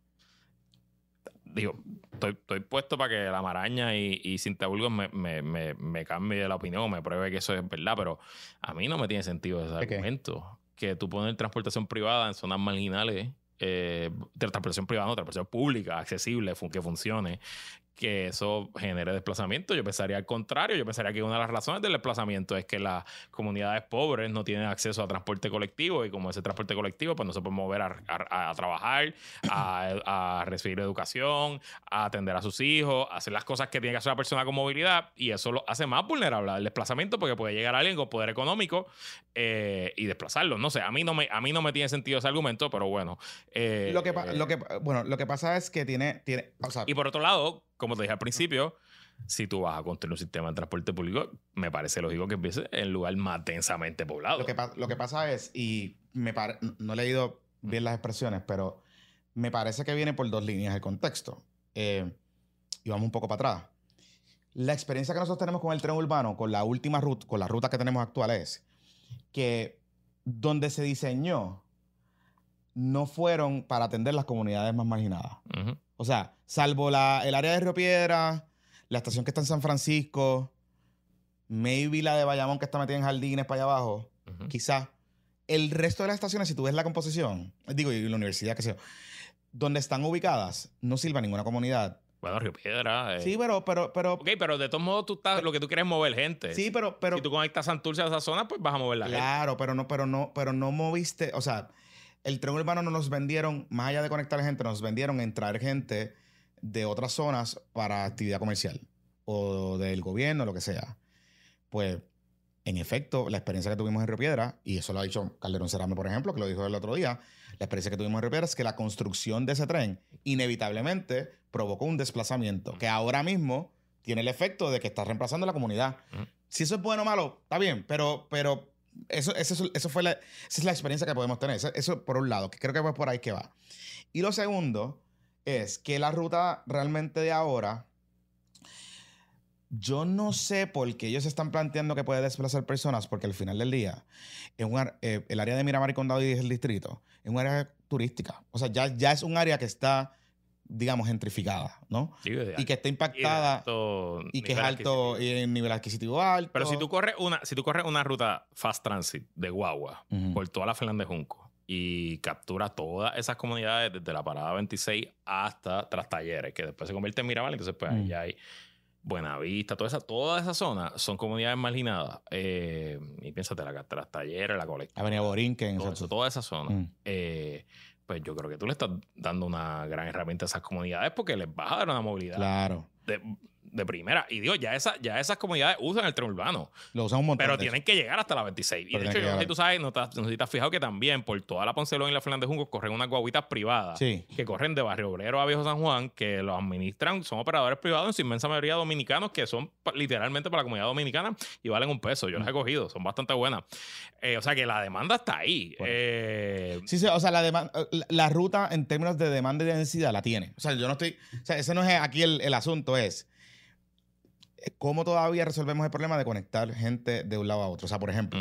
Digo, estoy, estoy puesto para que la maraña y, y Burgos me, me, me, me cambie la opinión o me pruebe que eso es verdad, pero a mí no me tiene sentido ese argumento. Que tú pones transportación privada en zonas marginales, eh, de transportación privada, no, transportación pública, accesible, que funcione, que eso genere desplazamiento. Yo pensaría al contrario, yo pensaría que una de las razones del desplazamiento es que las comunidades pobres no tienen acceso a transporte colectivo y como ese transporte colectivo pues no se puede mover a, a- a trabajar, a, a recibir educación, a atender a sus hijos, a hacer las cosas que tiene que hacer una persona con movilidad y eso lo hace más vulnerable al desplazamiento porque puede llegar alguien con poder económico eh, y desplazarlo. No sé, a mí no me, a mí no me tiene sentido ese argumento, pero bueno. eh, Lo que, pa- lo que, bueno, lo que pasa es que tiene, tiene o sea, y por otro lado, como te dije al principio, si tú vas a construir un sistema de transporte público, me parece lógico que empiece en lugar más densamente poblado. lo que, lo que pasa es, y me no he leído bien las expresiones, pero me parece que viene por dos líneas el contexto. Eh, y vamos un poco para atrás. La experiencia que nosotros tenemos con el tren urbano, con la última ruta, con la ruta que tenemos actual es que donde se diseñó no fueron para atender las comunidades más marginadas. Ujú. O sea, salvo la, el área de Río Piedra, la estación que está en San Francisco, maybe la de Bayamón que está metida en jardines para allá abajo, Ujú. quizás. El resto de las estaciones, si tú ves la composición, digo, y la universidad, qué sé yo, donde están ubicadas, no sirve a ninguna comunidad. Bueno, Río Piedra. eh. Sí, pero, pero, pero. Ok, pero de todos modos tú estás, lo que tú quieres es mover gente. Sí, pero, pero. si tú conectas Santurce a esa zona, pues vas a mover la gente. Claro, pero no, pero no, pero no moviste. O sea, el tren urbano no nos vendieron, más allá de conectar gente, nos vendieron en traer gente de otras zonas para actividad comercial o del gobierno, lo que sea. Pues, en efecto, la experiencia que tuvimos en Río Piedra, y eso lo ha dicho Calderón Cerame, por ejemplo, que lo dijo el otro día, la experiencia que tuvimos en Río Piedra es que la construcción de ese tren inevitablemente provocó un desplazamiento que ahora mismo tiene el efecto de que está reemplazando la comunidad. Si eso es bueno o malo, está bien, pero, pero eso, eso, eso fue esa es la experiencia que podemos tener. Eso, por un lado, que creo que es por ahí que va. Y lo segundo es que la ruta realmente de ahora, yo no sé por qué ellos están planteando que puede desplazar personas, porque al final del día, es un ar- eh, el área de Miramar y Condado y el distrito es un área turística. O sea, ya, ya es un área que está, digamos, gentrificada, ¿no? Sí, Y que está y impactada alto y que es alto y en nivel adquisitivo alto. Pero si tú corres una, si tú corres una ruta fast transit de guagua por toda la Fernández Junco y capturas todas esas comunidades desde la parada 26 hasta tras talleres, que después se convierte en Mirabal, entonces pues ahí ya hay Buenavista, toda esa, toda esa zona son comunidades marginadas. Eh, y piénsate, la tras talleres, la colecta, Avenida Borinquen. todo eso, toda esa zona. Eh, pues yo creo que tú le estás dando una gran herramienta a esas comunidades porque les vas a dar una movilidad Claro. de, de primera. Y digo, ya, esa, ya esas comunidades usan el tren urbano. Lo usan un montón. Pero tienen que llegar hasta la 26. Y de hecho, yo si tú sabes, no, te- no si te has fijado que también por toda la Poncelón y la Fernández Junco corren unas guaguitas privadas Sí. que corren de Barrio Obrero a Viejo San Juan, que los administran, son operadores privados en su inmensa mayoría dominicanos, que son literalmente para la comunidad dominicana y valen un peso. Yo las he cogido, son bastante buenas. Eh, o sea que la demanda está ahí. Bueno. Eh, Sí, sí, o sea, la, la, la ruta en términos de demanda y de densidad la tiene. O sea, yo no estoy. O sea, ese no es aquí el, el asunto, es cómo todavía resolvemos el problema de conectar gente de un lado a otro. O sea, por ejemplo,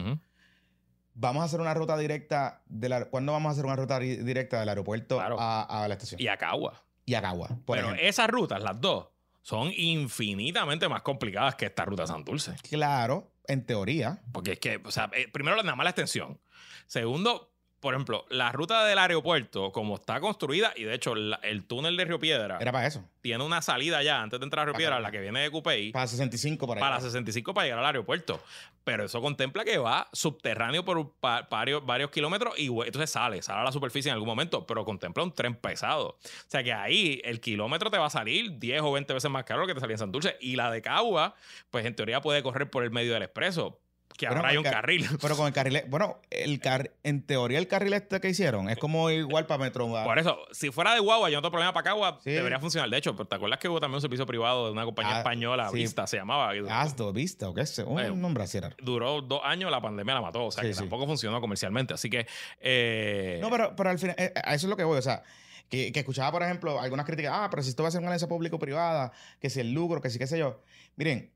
vamos a hacer una ruta directa. De la, ¿Cuándo vamos a hacer una ruta directa del aeropuerto Claro. a, a la estación? Y a Cagua. Y a Cagua, Pero ejemplo. esas rutas, las dos, son infinitamente más complicadas que esta ruta a Santurce. Claro, en teoría. Porque es que, o sea, eh, primero nada más la extensión. Segundo, por ejemplo, la ruta del aeropuerto, como está construida, y de hecho la- el túnel de Río Piedra Era para eso. tiene una salida ya antes de entrar a Río Para Piedra, la que viene de Cupey, Para 65 por ahí. para 65 para llegar al aeropuerto. Pero eso contempla que va subterráneo por pa- varios, varios kilómetros y entonces sale, sale a la superficie en algún momento, pero contempla un tren pesado. O sea que ahí el kilómetro te va a salir 10 o 20 veces más caro que te salía en Santurce. Y la de Cagua, pues en teoría puede correr por el medio del expreso, que Bueno, ahora hay un ca- carril. Pero con el carril. Bueno, el car, en teoría, el carril este que hicieron es como igual para Metro. Por eso, si fuera de guagua, yo no tengo problema para Cagua, Sí. debería funcionar. De hecho, ¿te acuerdas que hubo también un servicio privado de una compañía Ah, española, sí. Vista, se llamaba? y Asdo, Vista o qué sé. Un nombre así raro. Duró dos años, la pandemia la mató. O sea, Sí, que tampoco funcionó comercialmente. Así que. eh, No, pero, pero al final, eh, a eso es lo que voy. O sea, que, que escuchaba, por ejemplo, algunas críticas. Ah, pero si esto va a ser una alianza público-privada, que si el lucro, que si qué sé yo. Miren,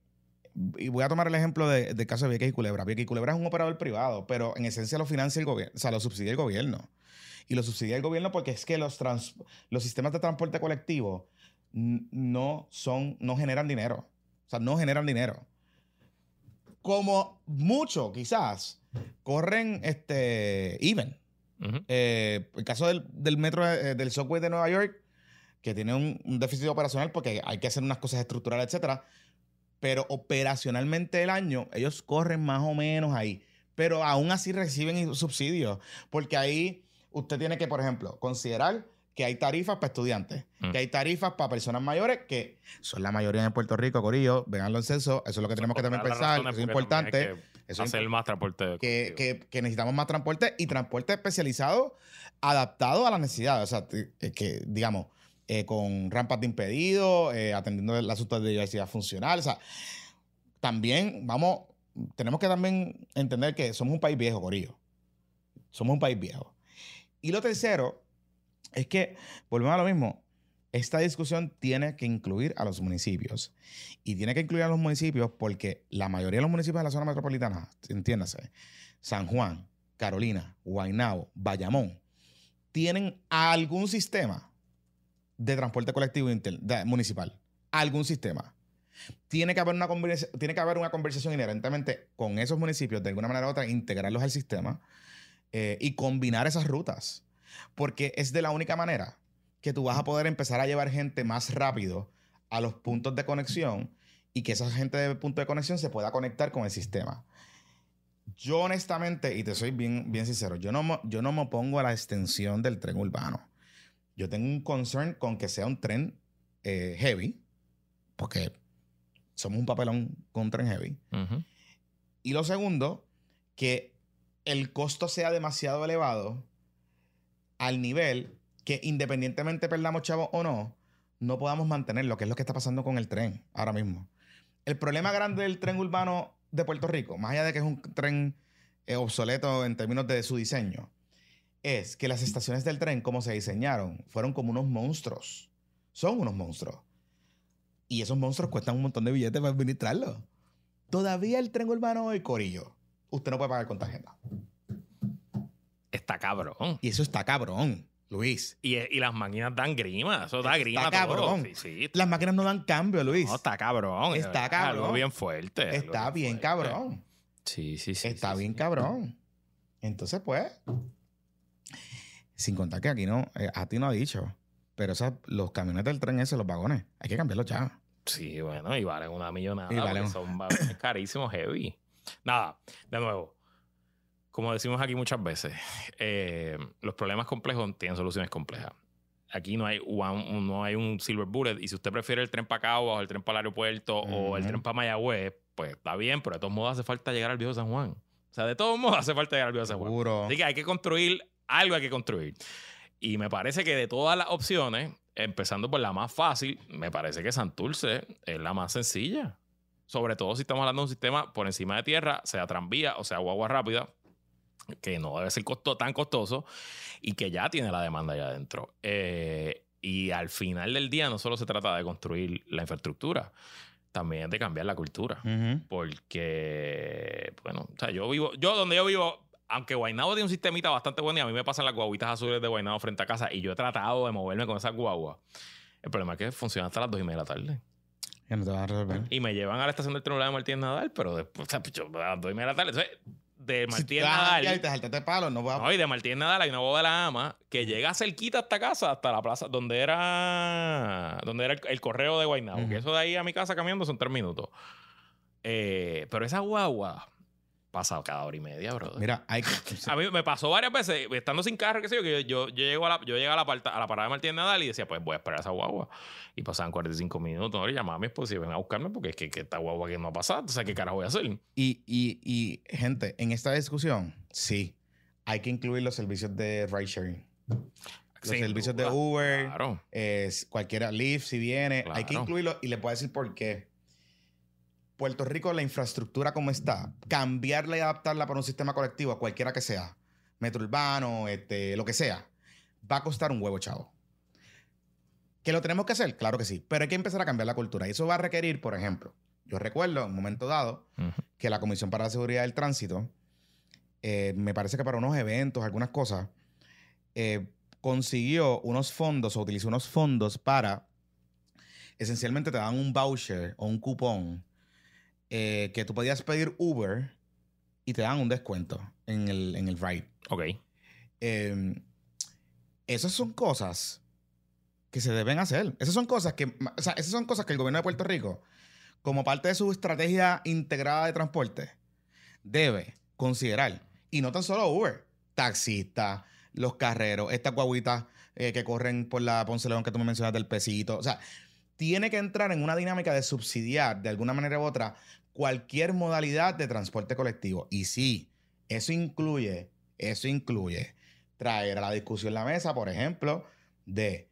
y voy a tomar el ejemplo de- del caso de Vieques y Culebra. Vieques y Culebra es un operador privado, pero en esencia lo financia el gobierno, o sea, lo subsidia el gobierno. Y lo subsidia el gobierno porque es que los, trans- los sistemas de transporte colectivo no son, no generan dinero. O sea, no generan dinero. Como mucho, quizás, corren este, even. Eh, el caso del, del metro, eh, del subway de Nueva York, que tiene un, un déficit operacional porque hay que hacer unas cosas estructurales, etcétera. Pero operacionalmente el año, ellos corren más o menos ahí. Pero aún así reciben subsidios. Porque ahí usted tiene que, por ejemplo, considerar que hay tarifas para estudiantes, Mm. que hay tarifas para personas mayores, que son la mayoría en Puerto Rico, Corillo, véanlo en censo, eso es lo que tenemos que también pensar, eso es importante. Eso hacer más transporte. que, que- que necesitamos más transporte y transporte especializado adaptado a las necesidades. O sea, eh, que, digamos, eh, con rampas de impedido, eh, atendiendo el asunto de diversidad funcional. O sea, también vamos, tenemos que también entender que somos un país viejo, Corillo. Somos un país viejo. Y lo tercero es que, volvemos a lo mismo, esta discusión tiene que incluir a los municipios. Y tiene que incluir a los municipios porque la mayoría de los municipios de la zona metropolitana, entiéndase, San Juan, Carolina, Guaynabo, Bayamón, tienen algún sistema de transporte colectivo municipal. Algún sistema. Tiene que, haber una tiene que haber una conversación inherentemente con esos municipios, de alguna manera u otra, integrarlos al sistema eh, y combinar esas rutas. Porque es de la única manera que tú vas a poder empezar a llevar gente más rápido a los puntos de conexión y que esa gente de punto de conexión se pueda conectar con el sistema. Yo honestamente, y te soy bien, bien sincero, yo no, yo no me opongo a la extensión del tren urbano. Yo tengo un concern con que sea un tren eh, heavy, porque somos un papelón con un tren heavy. Y lo segundo, que el costo sea demasiado elevado al nivel que independientemente perdamos chavos o no, no podamos mantenerlo, que es lo que está pasando con el tren ahora mismo. El problema grande del tren urbano de Puerto Rico, más allá de que es un tren eh, obsoleto en términos de su diseño, es que las estaciones del tren, como se diseñaron, fueron como unos monstruos. Son unos monstruos. Y esos monstruos cuestan un montón de billetes para administrarlos. Todavía el tren urbano hoy, Corillo, usted no puede pagar con tarjeta. Está cabrón. Y eso está cabrón, Luis. Y, y las máquinas dan grima. Eso da Está grima. todo. cabrón. Sí, sí. Las máquinas no dan cambio, Luis. No, está cabrón. Está Es Algo cabrón. bien fuerte. está bien fuerte. cabrón. Sí, sí, sí. está sí, bien cabrón. Entonces, pues, sin contar que aquí no, eh, a ti no ha dicho, pero esas- los camiones del tren ese, los vagones, hay que cambiarlos ya. Sí, bueno, y valen una millonada. Y valen- son vagones carísimos, heavy. Nada, de nuevo. Como decimos aquí muchas veces, eh, los problemas complejos tienen soluciones complejas. Aquí no hay, one- no hay un silver bullet. Y si usted prefiere el tren para Cabo o el tren para el aeropuerto o el tren para Mayagüez, pues está bien, pero de todos modos hace falta llegar al viejo San Juan. O sea, de todos modos hace falta llegar al viejo San Juan. Seguro. Así que hay que construir, algo hay que construir. Y me parece que de todas las opciones, empezando por la más fácil, me parece que Santurce es la más sencilla. Sobre todo si estamos hablando de un sistema por encima de tierra, sea tranvía o sea guagua rápida, que no debe ser costo, tan costoso y que ya tiene la demanda allá adentro. Eh, y al final del día no solo se trata de construir la infraestructura, también de cambiar la cultura. Porque, bueno, o sea, yo vivo, yo donde yo vivo, aunque Guaynabo tiene un sistemita bastante bueno y a mí me pasan las guaguitas azules de Guaynabo frente a casa y yo he tratado de moverme con esas guaguas. El problema es que funciona hasta las dos y media de la tarde. Que no te van a resolver. Y me llevan a la estación del tren de Martínez Nadal, pero después, o sea, pues, yo, a las dos y media de la tarde. Entonces, de Martínez Nadal. y te saltaste palos, no vas a... No, y de Martínez Nadal hay una boda de la ama que llega cerquita hasta casa, hasta la plaza, donde era donde era el, el correo de Guaynabo. Ujú. Que eso de ahí a mi casa caminando son tres minutos. Eh, pero esa guagua pasa cada hora y media, brother. Mira, hay que... A mí me pasó varias veces, estando sin carro, qué sé yo, que yo, yo, llego a la, yo llego a la, parta- a la parada de Martínez Nadal y decía, pues voy a esperar a esa guagua. Y pasaban 45 minutos, ¿no? Y llamaba a mi esposa y ven a buscarme porque es que, que esta guagua que no ha pasado, o sea, ¿qué carajo voy a hacer? Y, y, y, gente, en esta discusión, sí, hay que incluir los servicios de ride sharing. Los Sin servicios de. Uber, Claro. es cualquiera, Lyft, si viene, hay que incluirlo y le puedo decir por qué. Puerto Rico, la infraestructura como está, cambiarla y adaptarla para un sistema colectivo, cualquiera que sea, metro urbano, este, lo que sea, va a costar un huevo, chavo. ¿Que lo tenemos que hacer? Claro que sí, pero hay que empezar a cambiar la cultura. Y eso va a requerir, por ejemplo, yo recuerdo en un momento dado que la Comisión para la Seguridad del Tránsito, eh, me parece que para unos eventos, algunas cosas, eh, consiguió unos fondos o utilizó unos fondos para, esencialmente te daban un voucher o un cupón eh, que tú podías pedir Uber y te daban un descuento en el, en el ride. Ok. Eh, esas son cosas que se deben hacer. Esas son cosas que, o sea, esas son cosas que el gobierno de Puerto Rico, como parte de su estrategia integrada de transporte, debe considerar. Y no tan solo Uber, taxistas, los carreros, estas guaguitas eh, que corren por la Ponce León que tú me mencionas del pesito. O sea, tiene que entrar en una dinámica de subsidiar de alguna manera u otra cualquier modalidad de transporte colectivo. Y sí, eso incluye, eso incluye traer a la discusión la mesa, por ejemplo, de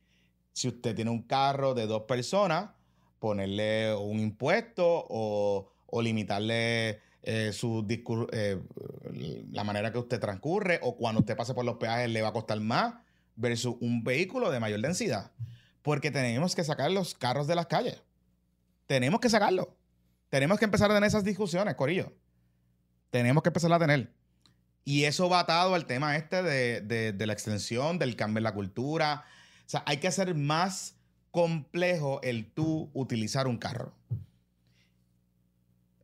si usted tiene un carro de dos personas, ponerle un impuesto o, limitarle eh, su eh, la manera que usted transcurre o cuando usted pase por los peajes le va a costar más versus un vehículo de mayor densidad. Porque tenemos que sacar los carros de las calles. Tenemos que sacarlo. Tenemos que empezar a tener esas discusiones, Corillo. Tenemos que empezar a tener. Y eso va atado al tema este de, de- la extensión, del cambio en la cultura. O sea, hay que hacer más complejo el tú utilizar un carro.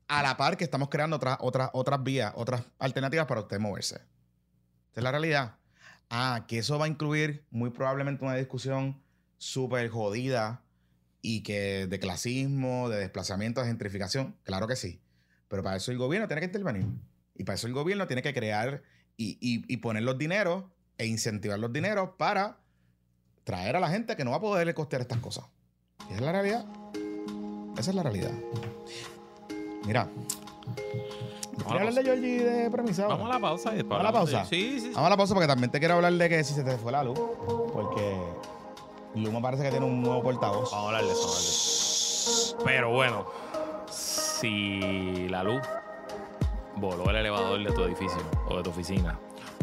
A la par que estamos creando otras, otras, otras vías, otras alternativas para usted moverse. O Esta es la realidad. Ah, que eso va a incluir muy probablemente una discusión súper jodida y que de clasismo, de desplazamiento, de gentrificación. Claro que sí. Pero para eso el gobierno tiene que intervenir. Y para eso el gobierno tiene que crear y, y- y poner los dineros e incentivar los dineros para traer a la gente que no va a poder costear estas cosas. Y esa es la realidad. Esa es la realidad. Mira. ¿Quieres la hablar de Georgie de premisa? Vamos a la pausa. y ¿Vamos a la pausa? Sí, sí. sí. Vamos a la pausa porque también te quiero hablar de que si se te fue la luz. Porque Luma parece que tiene un nuevo portavoz. Vamos a. Pero bueno, si la luz voló el elevador de tu edificio o de tu oficina,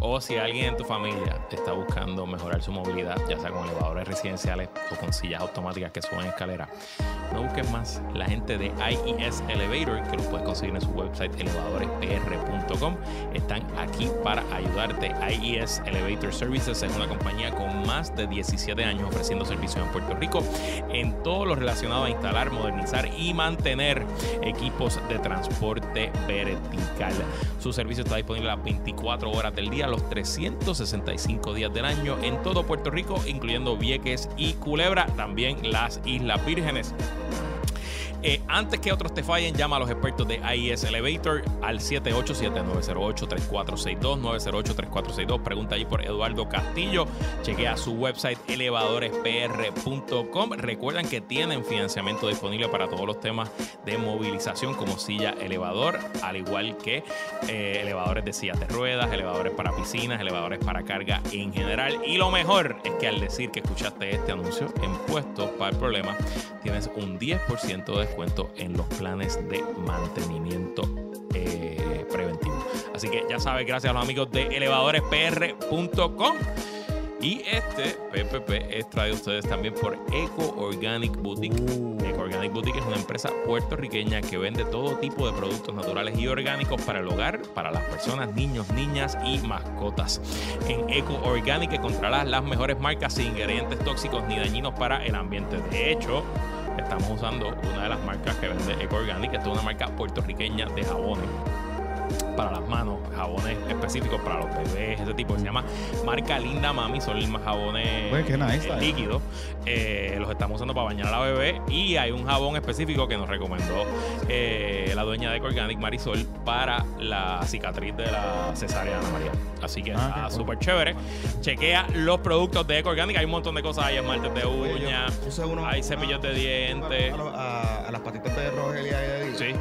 o si alguien en tu familia está buscando mejorar su movilidad, ya sea con elevadores residenciales o con sillas automáticas que suben escaleras, no busques más. La gente de IES Elevator, que lo puedes conseguir en su website elevadorespr.com, están aquí para ayudarte. IES Elevator Services es una compañía con más de 17 años ofreciendo servicios en Puerto Rico en todo lo relacionado a instalar, modernizar y mantener equipos de transporte vertical. Su servicio está disponible las 24 horas del día, los 365 días del año en todo Puerto Rico, incluyendo Vieques y Culebra, también las Islas Vírgenes. Eh, antes que otros te fallen, llama a los expertos de IES Elevator al 787-908-3462, 908-3462. Pregunta allí por Eduardo Castillo. Chequea su website elevadorespr.com. Recuerdan que tienen financiamiento disponible para todos los temas de movilización como silla elevador, al igual que eh, elevadores de sillas de ruedas, elevadores para piscinas, elevadores para carga en general. Y lo mejor es que al decir que escuchaste este anuncio en puestos para el problema, tienes un 10% de descuento en los planes de mantenimiento eh, preventivo. Así que ya sabes, gracias a los amigos de elevadorespr.com. Y este PPP es traído a ustedes también por Eco Organic Boutique. Eco Organic Boutique es una empresa puertorriqueña que vende todo tipo de productos naturales y orgánicos para el hogar, para las personas, niños, niñas y mascotas. En Eco Organic encontrarás las mejores marcas sin ingredientes tóxicos ni dañinos para el ambiente. De hecho, estamos usando una de las marcas que vende Eco Organic. Esta es una marca puertorriqueña de jabones para las manos, jabones específicos para los bebés, ese tipo que se llama marca Linda Mami, son más jabones Pues, qué nice, eh, líquidos. Eh, los estamos usando para bañar a la bebé y hay un jabón específico que nos recomendó eh, la dueña de Eco Organic Marisol para la cicatriz de la cesárea de Ana María. Así que Ah, está cool. súper chévere. Chequea los productos de Eco Organic, hay un montón de cosas, hay esmaltes de uno- hay cepillos de dientes. A, a- a las patitas de Rogelia y de. Sí.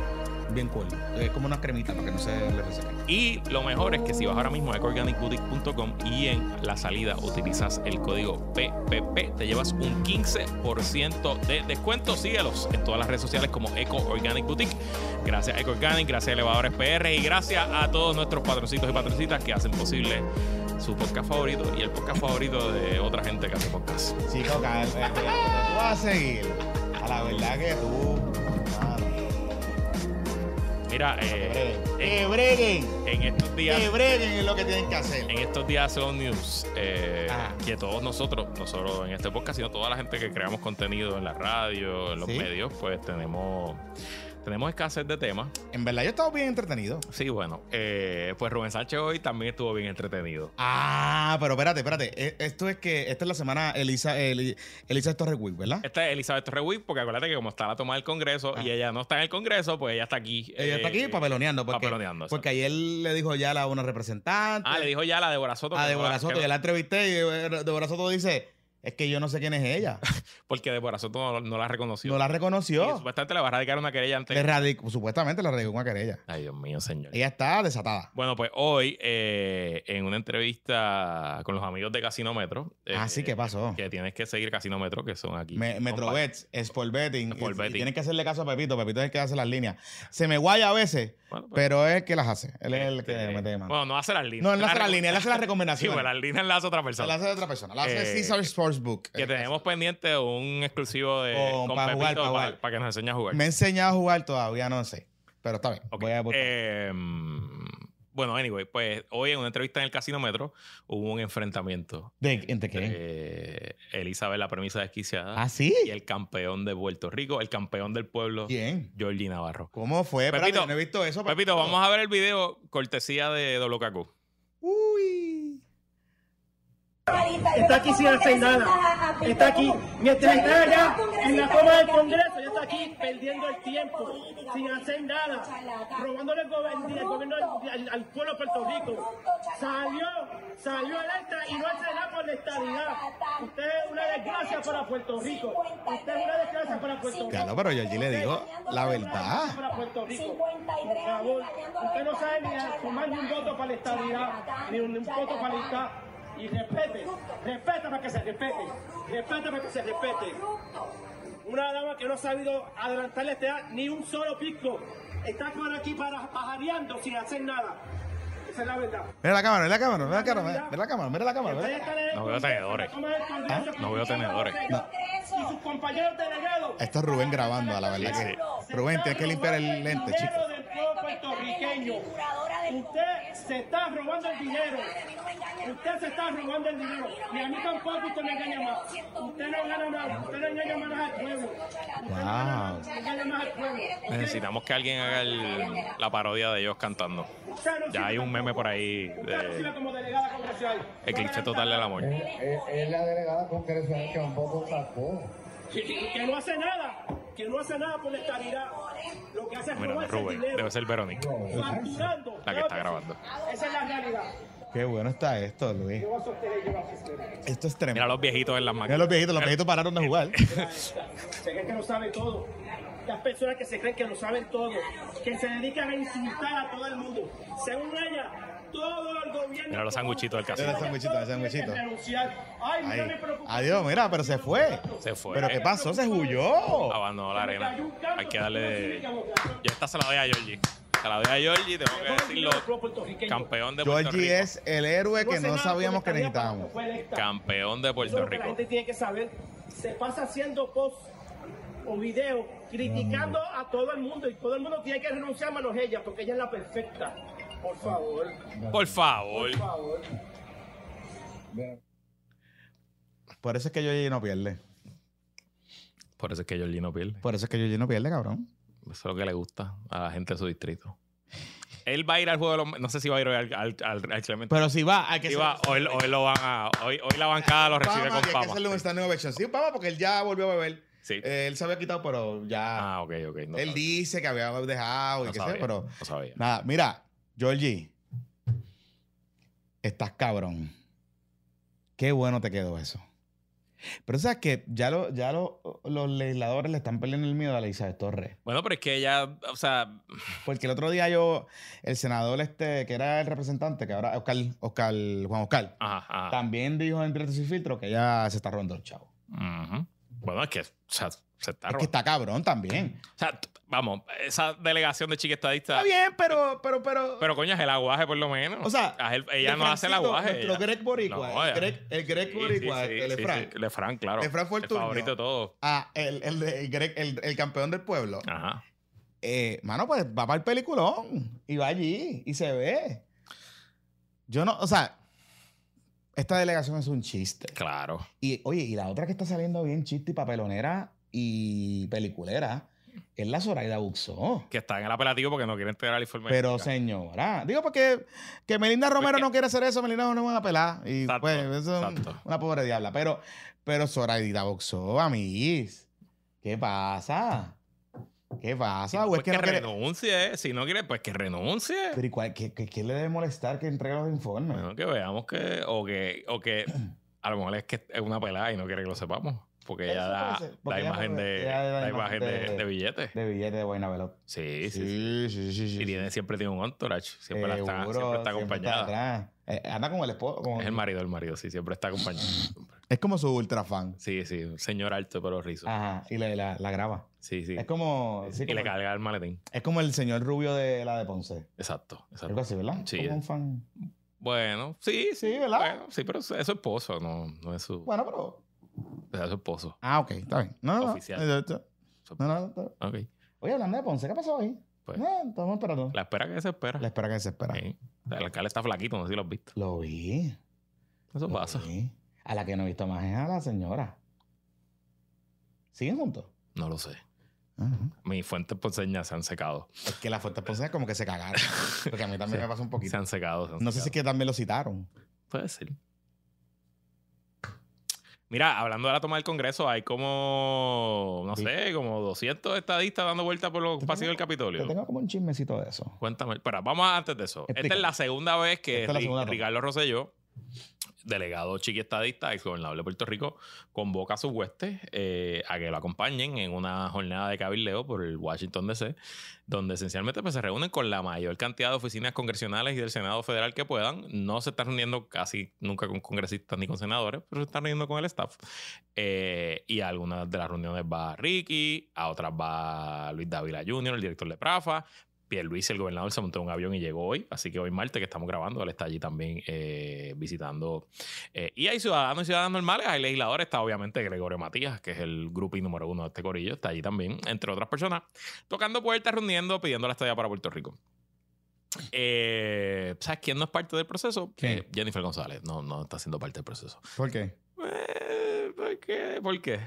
Bien cool. Es como una cremita para que no se le reseque. Y lo mejor es que si vas ahora mismo a ecoorganicboutique.com y en la salida utilizas el código PPP, te llevas un 15% de descuento. Síguelos en todas las redes sociales como Eco Organic Boutique. Gracias Eco Organic, gracias a Elevadores PR y gracias a todos nuestros patroncitos y patroncitas que hacen posible su podcast favorito y el podcast favorito de otra gente que hace podcast. Chico, ca- eh, eh, tú vas a seguir. A la verdad que tú. mano, Mira, eh, que breguen. en estos días... Que breguen es lo que tienen que hacer. En estos días son news eh, Ajá. que todos nosotros, nosotros en este podcast, sino toda la gente que creamos contenido en la radio, en los Sí. medios, pues tenemos tenemos escasez de temas. En verdad, yo he estado bien entretenido. Sí, bueno, eh, pues Rubén Sánchez hoy también estuvo bien entretenido. Ah, pero espérate, espérate. E- Esto es que esta es la semana Elisa, Eli- Elisa Torres Week, ¿verdad? Esta es Elizabeth Torrewick, porque acuérdate que como está la toma del Congreso y Ah. ella no está en el Congreso, pues ella está aquí. Ella está aquí eh, papeloneando. Porque, papeloneando, porque ayer le dijo ya a una representante. Ah, le dijo ya a la Débora Soto. a no Débora Soto. Yo la entrevisté y eh, Débora Soto dice: Es que yo no sé quién es ella. Porque Débora Soto no, no la reconoció. No la Y reconoció. supuestamente le va a radicar una querella antes. Le radic- supuestamente le radicó una querella. Ay, Dios mío, señor. Ella está desatada. Bueno, pues hoy, eh, en una entrevista con los amigos de Casinómetro. eh, ah, sí, ¿qué pasó? Que tienes que seguir Casinómetro, que son aquí. Me- Metrobets, Sport Betting. Sport y- Betting. Y tienes que hacerle caso a Pepito. Pepito es el que hace las líneas. Se me guaya a veces, Bueno, pues, pero es el que las hace. Él es el que este, mete mano. Bueno, no hace las líneas. no, él no hace La las líneas, él hace las Sí, recomendaciones. bueno, las líneas las hace otra persona. la hace de otra persona. La hace Eh, Caesar Sportsbook. Que tenemos pendiente un exclusivo de Con- con para jugar, para para, jugar. para que nos enseñe a jugar. Me he enseñado a jugar todavía, no sé. Pero está bien. Voy a. Eh, bueno, anyway, pues hoy en una entrevista en el Casinómetro hubo un enfrentamiento. ¿De, ¿Entre qué? Elizabeth, la premisa desquiciada. ¿Ah, sí? Y el campeón de Puerto Rico, el campeón del pueblo, ¿Quién? Georgie Navarro. ¿Cómo fue? Pepito, no he visto eso. Pepito, vamos a ver el video cortesía de WKQ. Uy. Está aquí sin hacer nada. Está aquí. Mientras está allá en la toma del Congreso, ya está aquí perdiendo el tiempo, sin hacer nada, robándole el, gobierno al, pueblo de Puerto Rico. Salió, salió electa y no hace nada por la estabilidad. Usted es una desgracia para Puerto Rico. Usted es una desgracia para Puerto Rico. Claro, pero yo allí le digo la verdad. Por favor, usted no sabe ni a tomar ni un voto para la estabilidad, ni un, un voto para la estabilidad. Y respete, respete para que se respete, respete para que se respete. Una dama que no ha sabido adelantarle este año ni un solo pico. Está por aquí para pajareando sin hacer nada. Esa es la verdad. Mira la cámara, mira la cámara, mira la cámara, mira la cámara, mira la cámara. Mira. No veo tenedores. Congreso, No veo tenedores. No. Y sus compañeros delegados. Esto es Rubén grabando, a la verdad que. Rubén, tienes que limpiar el lente, chico. dinero del pueblo puertorriqueño. Usted se está robando el dinero. Usted se está robando el dinero. Y a mí tampoco usted me engaña más. Usted no gana más. Usted no engaña más al pueblo. Wow. Necesitamos que alguien haga el- la parodia de ellos cantando. Ya hay un meme tampoco. por ahí de. Eclipse Total del Amor. Es, es- es la delegada congresual que un poco sacó. Que no hace nada. Que no hace nada por la estabilidad. Lo que hace es Mira, robarse el Rubén, dinero. debe ser Verónica. Facturando. La que está grabando. Esa es la realidad. Qué bueno está esto, Luis. Esto es Mira tremendo. los viejitos en las Mira máquinas. los viejitos, los viejitos pararon de jugar. Se creen que lo saben todo. Las personas que se creen que lo saben todo, que se dedican a insultar a todo el mundo. Según ella, todo el gobierno. Mira los sanguchitos del casino. Mira el Ahí. preocupación. Adiós, mira, pero se fue. Se fue. ¿Pero qué pasó? Se huyó. Abandonó la arena. Hay que darle. Yo esta se la doy a Georgie. Se la doy a Georgie, tengo que decirlo. Campeón de Puerto Georgie Rico. es el héroe que no sabíamos que necesitábamos. Campeón de Puerto que la Rico. gente tiene que saber. Se pasa haciendo posts o videos criticando a todo el mundo y todo el mundo tiene que renunciar menos ella porque ella es la perfecta. Por favor, Por favor. por favor. Por eso es que Georgie no pierde. Por eso es que Georgie no pierde. Por eso es que Georgie no pierde, cabrón. Eso es lo que le gusta a la gente de su distrito. Él va a ir al juego de los. No sé si va a ir hoy al, al, al, al Clemente. Pero si va, hay que Sí va, hoy, hoy lo van a. Hoy, hoy la bancada lo recibe Pama, con que hay que papa. hacerle un stand ovation. Sí, Pama, porque él ya volvió a beber. Sí. Eh, él se había quitado, pero ya. Ah, ok, ok. No él sabía. dice que había dejado y No qué sé, pero. no sabía. Nada, mira, Georgie. Estás cabrón. Qué bueno te quedó eso. Pero sabes que ya, lo- ya lo- los legisladores le están perdiendo el miedo a la Elizabeth Torres. Bueno, pero es que ella, o sea, Porque el otro día yo, el senador este, que era el representante, que ahora Oscar, Oscar Juan Oscar, ajá, ajá. también dijo en Directos y Filtro que ella se está robando los chavos. Ujú. Bueno, es que, o sea, se está Es que está cabrón también. O sea, vamos, esa delegación de chica estadista. Está bien, pero, pero, pero. Pero coño, es el aguaje por lo menos. O sea, A él- ella no hace el aguaje. Ella- Greg Boricua. No, el, Greg, el Greg Boricua, sí, sí, el sí, claro. Lefranc fue el favorito de todos. Ah, el, el, de- el Greg- el- el campeón del pueblo. Ajá. Eh, mano, pues va para el peliculón y va allí y se ve. Yo no, o sea, esta delegación es un chiste. Claro. Y oye, y la otra que está saliendo bien chiste y papelonera y peliculera es la Zoraida Buxó. Que está en el apelativo porque no quiere entregar el informe. Pero señora, digo porque que Melinda Romero que- no quiere hacer eso, Melinda no van a pelar. Y Exacto, pues, eso es exacto. una pobre diabla. Pero, pero Zoraida Buxó, amiguis, ¿qué pasa? ¿Qué pasa? ¿O Pues es que que no quiere- renuncie. Si no quiere, pues que renuncie. Pero ¿y cuál- qué, qué- qué le debe molestar que entregue los informes? Bueno, que veamos que. O que. O que a lo mejor es que es una pelada y no quiere que lo sepamos. Porque ella da porque la imagen de. da La imagen de, de- de billetes. De billete de Guaynabelo. Sí, sí, sí. Sí, sí, sí. sí, Y tiene, siempre tiene un entourage. Siempre, la está, siempre está siempre acompañada. Eh, anda con el esposo. con- es el marido, el marido, sí, siempre está acompañado. Es como su ultra fan. Sí, sí, señor alto pero rizo. Ajá, y le, la, la graba. Sí, sí. Es como, sí, y le carga el maletín. es como el señor rubio de la de Ponce. Exacto, exacto. Algo así, ¿verdad? Sí. Como un fan. Bueno, sí, sí. ¿verdad? Bueno, sí, pero es su esposo, no, no es su, Bueno, pero. es su esposo. Ah, ok, está bien. No, no. Oficial. No, no, Su- no, no, no. Ok. Oye, hablando de Ponce, ¿qué pasó ahí? Pues. No, estamos esperando. La espera que se espera. La espera que se espera. Sí. El alcalde está flaquito, no sé si lo has visto. Lo vi. Eso lo pasa. vi. A la que no he visto más es a la señora. ¿Siguen juntos? No lo sé. Mis fuentes ponceñas se han secado. Es que las fuentes ponceñas como que se cagaron. Porque a mí también Sí. me pasa un Se poquito. han secado. se han No sé si es secado. que también lo citaron. Puede ser. Mira, hablando de la toma del Congreso, hay como, no Sí. sé, como 200 estadistas dando vueltas por los pasillos del Capitolio. Te tengo como un chismecito de eso. Cuéntame. Pero vamos a- antes de eso. Esta es la segunda vez que Esta es la Ri- segunda toma. Ricardo Rosselló, delegado chiqui estadista, ex gobernador de Puerto Rico, convoca a sus huestes eh, a que lo acompañen en una jornada de cabildeo por el Washington DC, donde esencialmente pues, se reúnen con la mayor cantidad de oficinas congresionales y del Senado federal que puedan. No se están reuniendo casi nunca con congresistas ni con senadores, pero se están reuniendo con el staff. Eh, y a algunas de las reuniones va Ricky, a otras va Luis Dávila Jr., el director de Prafa. Luis, el gobernador, se montó en un avión y llegó hoy. Así que hoy martes que estamos grabando, él está allí también eh, visitando. Eh, y hay ciudadanos y ciudadanas normales, hay legisladores. Está obviamente Gregorio Matías, que es el grupo número uno de este corillo. Está allí también, entre otras personas, tocando puertas, reuniendo, pidiendo la estadía para Puerto Rico. Eh, ¿Sabes quién no es parte del proceso? Jennifer González. No, no está siendo parte del proceso. ¿Por qué? ¿Por qué? ¿Por qué?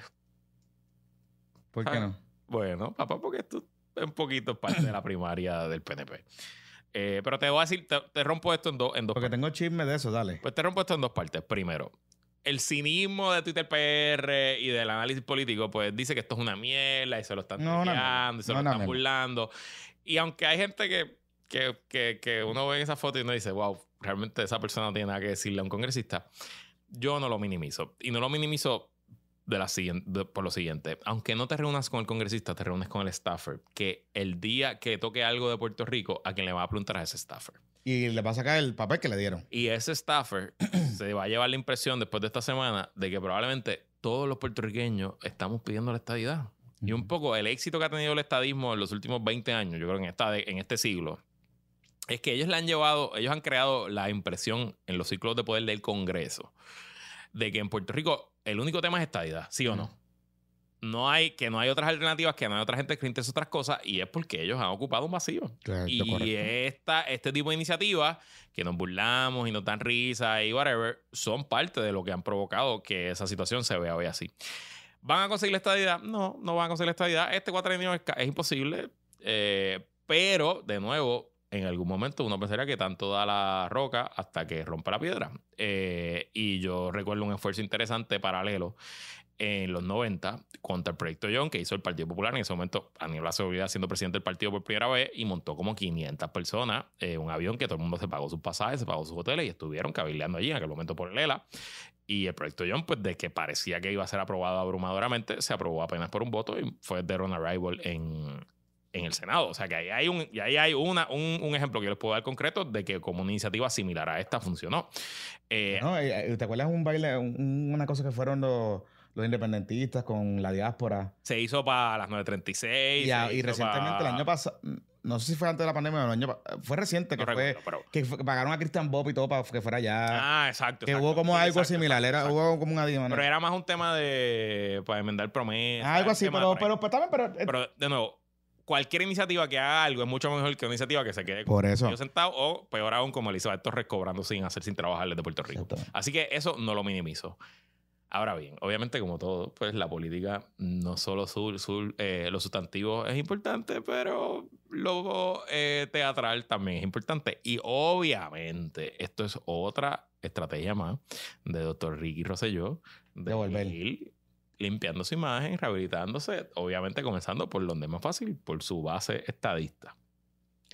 ¿Por qué Ah. no? Bueno, papá, porque es un poquito parte de la primaria del PNP. Eh, pero te voy a decir, te, te rompo esto en, dos en dos Porque partes. tengo chisme de eso, dale. Pues te rompo esto en dos partes. Primero, el cinismo de Twitter PR y del análisis político, pues dice que esto es una mierda y se lo están No, una tuiteando y se lo No, están burlando. Y aunque hay gente que, que, que, que uno ve en esa foto y uno dice, wow, realmente esa persona no tiene nada que decirle a un congresista, yo no lo minimizo. Y no lo minimizo de la de- por lo siguiente. Aunque no te reúnas con el congresista, te reúnes con el staffer. Que el día que toque algo de Puerto Rico, a quien le va a preguntar a ese staffer. Y le va a sacar el papel que le dieron. Y ese staffer se va a llevar la impresión después de esta semana de que probablemente todos los puertorriqueños estamos pidiendo la estadidad. Y un poco el éxito que ha tenido el estadismo en los últimos 20 años, yo creo que en, esta, en este siglo, es que ellos le han llevado, ellos han creado la impresión en los ciclos de poder del Congreso de que en Puerto Rico el único tema es estadidad, ¿sí o no? No hay, que no hay otras alternativas, que no hay otra gente que interese otras cosas, y es porque ellos han ocupado un vacío. Correcto, Y correcto. esta, este tipo de iniciativas que nos burlamos y nos dan risa y whatever, son parte de lo que han provocado que esa situación se vea hoy así. ¿Van a conseguir la estadidad? No, no van a conseguir la estadidad. Este cuatrenio es, es imposible. eh, pero, de nuevo, en algún momento uno pensaría que tanto da la roca hasta que rompa la piedra. Eh, y yo recuerdo un esfuerzo interesante paralelo en los 90 contra el proyecto John que hizo el Partido Popular. En ese momento, Aníbal Acevedo siendo presidente del partido por primera vez y montó como 500 personas, eh, un avión que todo el mundo se pagó sus pasajes, se pagó sus hoteles y estuvieron cabildeando allí en aquel momento por el ELA. Y el proyecto John, pues de que parecía que iba a ser aprobado abrumadoramente, se aprobó apenas por un voto y fue dead on arrival en, en el Senado. O sea que ahí hay, un, y ahí hay una, un, un ejemplo que yo les puedo dar concreto de que como una iniciativa similar a esta funcionó. Eh, No, eh, eh, ¿Te acuerdas un baile, un- una cosa que fueron los, los independentistas con la diáspora? Se hizo para las 9.36. Y, a- y recientemente, pa- el año pasado, no sé si fue antes de la pandemia o el año fue reciente, No que fue, recuerdo, pero- que pagaron a Christian Bob y todo para que fuera allá. Ah, exacto. que exacto. hubo como algo exacto, similar, era, hubo como una Pero era más un tema de para enmendar promesas. algo así, pero, pero, pero, también, pero, eh, Pero, de nuevo, cualquier iniciativa que haga algo es mucho mejor que una iniciativa que se quede Por eso. yo sentado o peor aún como Elizabeth Torres cobrando sin hacer sin trabajar desde Puerto Rico. Así que eso no lo minimizo. Ahora bien, obviamente como todo, pues la política, no solo su, su- eh, lo sustantivo es importante, pero lo eh, teatral también es importante. Y obviamente esto es otra estrategia más de doctor Ricky Rosselló de, De volver. ir limpiando su imagen, rehabilitándose, obviamente comenzando por donde es más fácil, por su base estadista.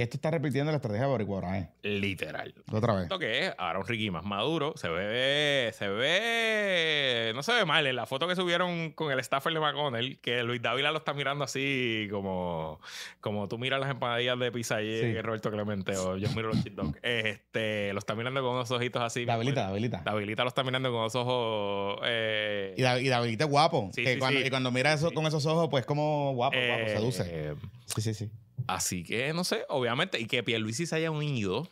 Esto está repitiendo la estrategia de Boricua, ¿eh? Literal. Otra vez. Esto que es ahora un Ricky más maduro. Se ve, se ve, no se ve mal en la foto que subieron con el staffer de McConnell, que Luis Dávila lo está mirando así como, como tú miras las empanadillas de pizza Sí. en Roberto Clemente o yo miro los chip dogs. Este, lo está mirando con unos ojitos así. Davilita, Davilita. Davilita lo está mirando con unos ojos. eh, Y, Dav- y Davilita es guapo. Sí, que sí, cuando. Y cuando mira eso con esos ojos, pues como guapo, guapo, eh, seduce. Sí, sí, sí. Así que no sé, obviamente, y que Pierluisi se haya unido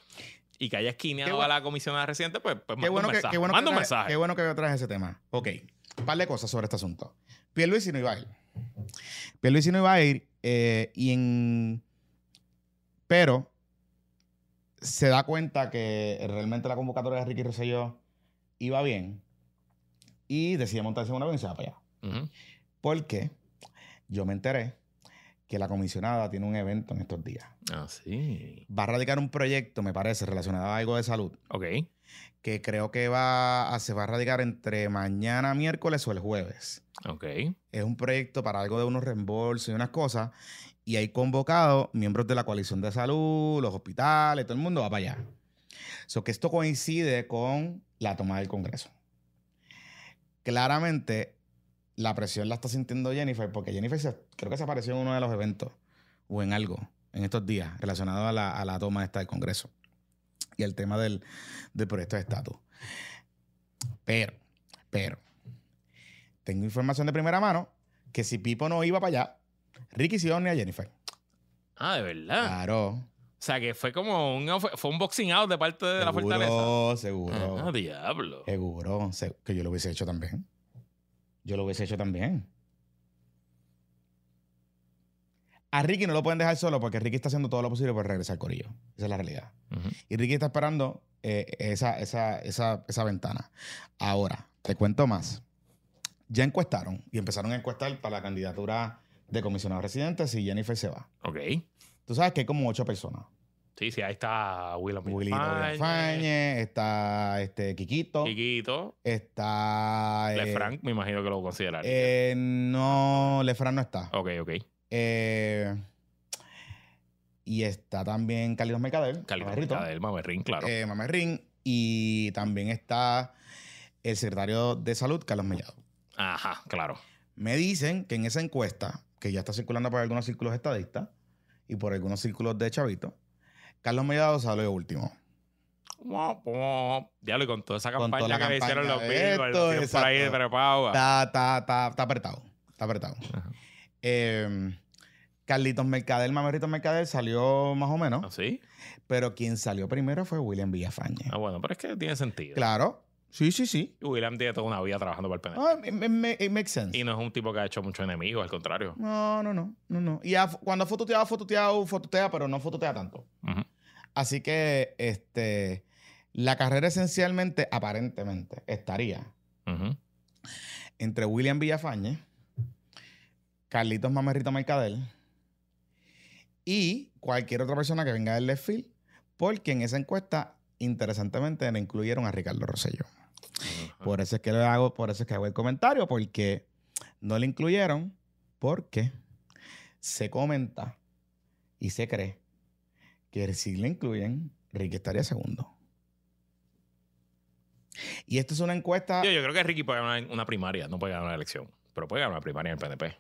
y que haya esquineado Qué bu- a la comisionada residente, pues, pues Qué bueno, un que, mensaje. qué, bueno manda que un mensaje. qué bueno que traes ese tema. Ok. Un par de cosas sobre este asunto. Pierluisi no iba a ir. Pierluisi no iba a ir. eh, y en... Pero se da cuenta que realmente la convocatoria de Ricky Rosselló iba bien y decide montarse en un avión y se va para allá. Porque yo me enteré que la comisionada tiene un evento en estos días. Ah, sí. Va a radicar un proyecto, me parece, relacionado a algo de salud, Ok. que creo que va a, se va a radicar entre mañana, miércoles o el jueves. Ok. Es un proyecto para algo de unos reembolsos y unas cosas. Y hay convocados miembros de la coalición de salud, los hospitales, todo el mundo va para allá. So que esto coincide con la toma del Congreso. Claramente, la presión la está sintiendo Jennifer, porque Jennifer se- creo que se apareció en uno de los eventos o en algo en estos días relacionado a la, a la toma esta del Congreso y el tema del, del proyecto de estatus. Pero, pero, tengo información de primera mano que si Pipo no iba para allá, Ricky se iba a Jennifer. Ah, de verdad. Claro. O sea, que fue como un, fue un boxing out de parte de la fortaleza. Seguro, seguro. Ah, diablo. Seguro. se- Que yo lo hubiese hecho también. Yo lo hubiese hecho también. A Ricky no lo pueden dejar solo porque Ricky está haciendo todo lo posible por regresar al corillo. Esa es la realidad. Y Ricky está esperando eh, esa, esa, esa, esa ventana. Ahora, te cuento más. Ya encuestaron y empezaron a encuestar para la candidatura de comisionado residente si Jennifer se va. Ok. Tú sabes que hay como ocho personas. Sí, sí, ahí está William Villafañe, está este, Kikito, Chiquito. está... eh, Lefranc, me imagino que lo consideraría. eh, no, Lefran no está. ok, ok. Eh, y está también Carlitos Mercader. Carlitos Mercader, Mamerrín, claro. eh, Mamerrín, y también está el secretario de Salud, Carlos Mellado. Ajá, claro. Me dicen que en esa encuesta, que ya está circulando por algunos círculos estadistas y por algunos círculos de Chavito, Carlos Mellado salió último. Guap. Diablo, y con toda esa campaña toda que le hicieron los Billboard, por ahí prepago. Está, está, está, está apretado. Está apretado. Eh, Carlitos Mercader, Mamerrito Mercader salió más o menos, ¿Ah, sí? pero quien salió primero fue William Villafañe. Ah, bueno, pero es que tiene sentido. Claro. Sí, sí, sí. Y William tiene toda una vida trabajando para el PNP. Ah, it, makes sense. Y no es un tipo que ha hecho muchos enemigos, al contrario. No, no, no, no, no. Y ha- cuando ha fototeado, fototeado, fototea, pero no fototea tanto. Ujú. Así que, este, la carrera esencialmente, aparentemente, estaría entre William Villafañe, Carlitos Mamerrito Mercader y cualquier otra persona que venga del left field, porque en esa encuesta, interesantemente, le incluyeron a Ricardo Rosselló. Ajá. Por eso es que le hago, por eso es que hago el comentario, porque no le incluyeron, porque se comenta y se cree que si le incluyen, Ricky estaría segundo. Y esto es una encuesta. Yo, yo creo que Ricky puede ganar una primaria, no puede ganar una elección, pero puede ganar una primaria en el PNP.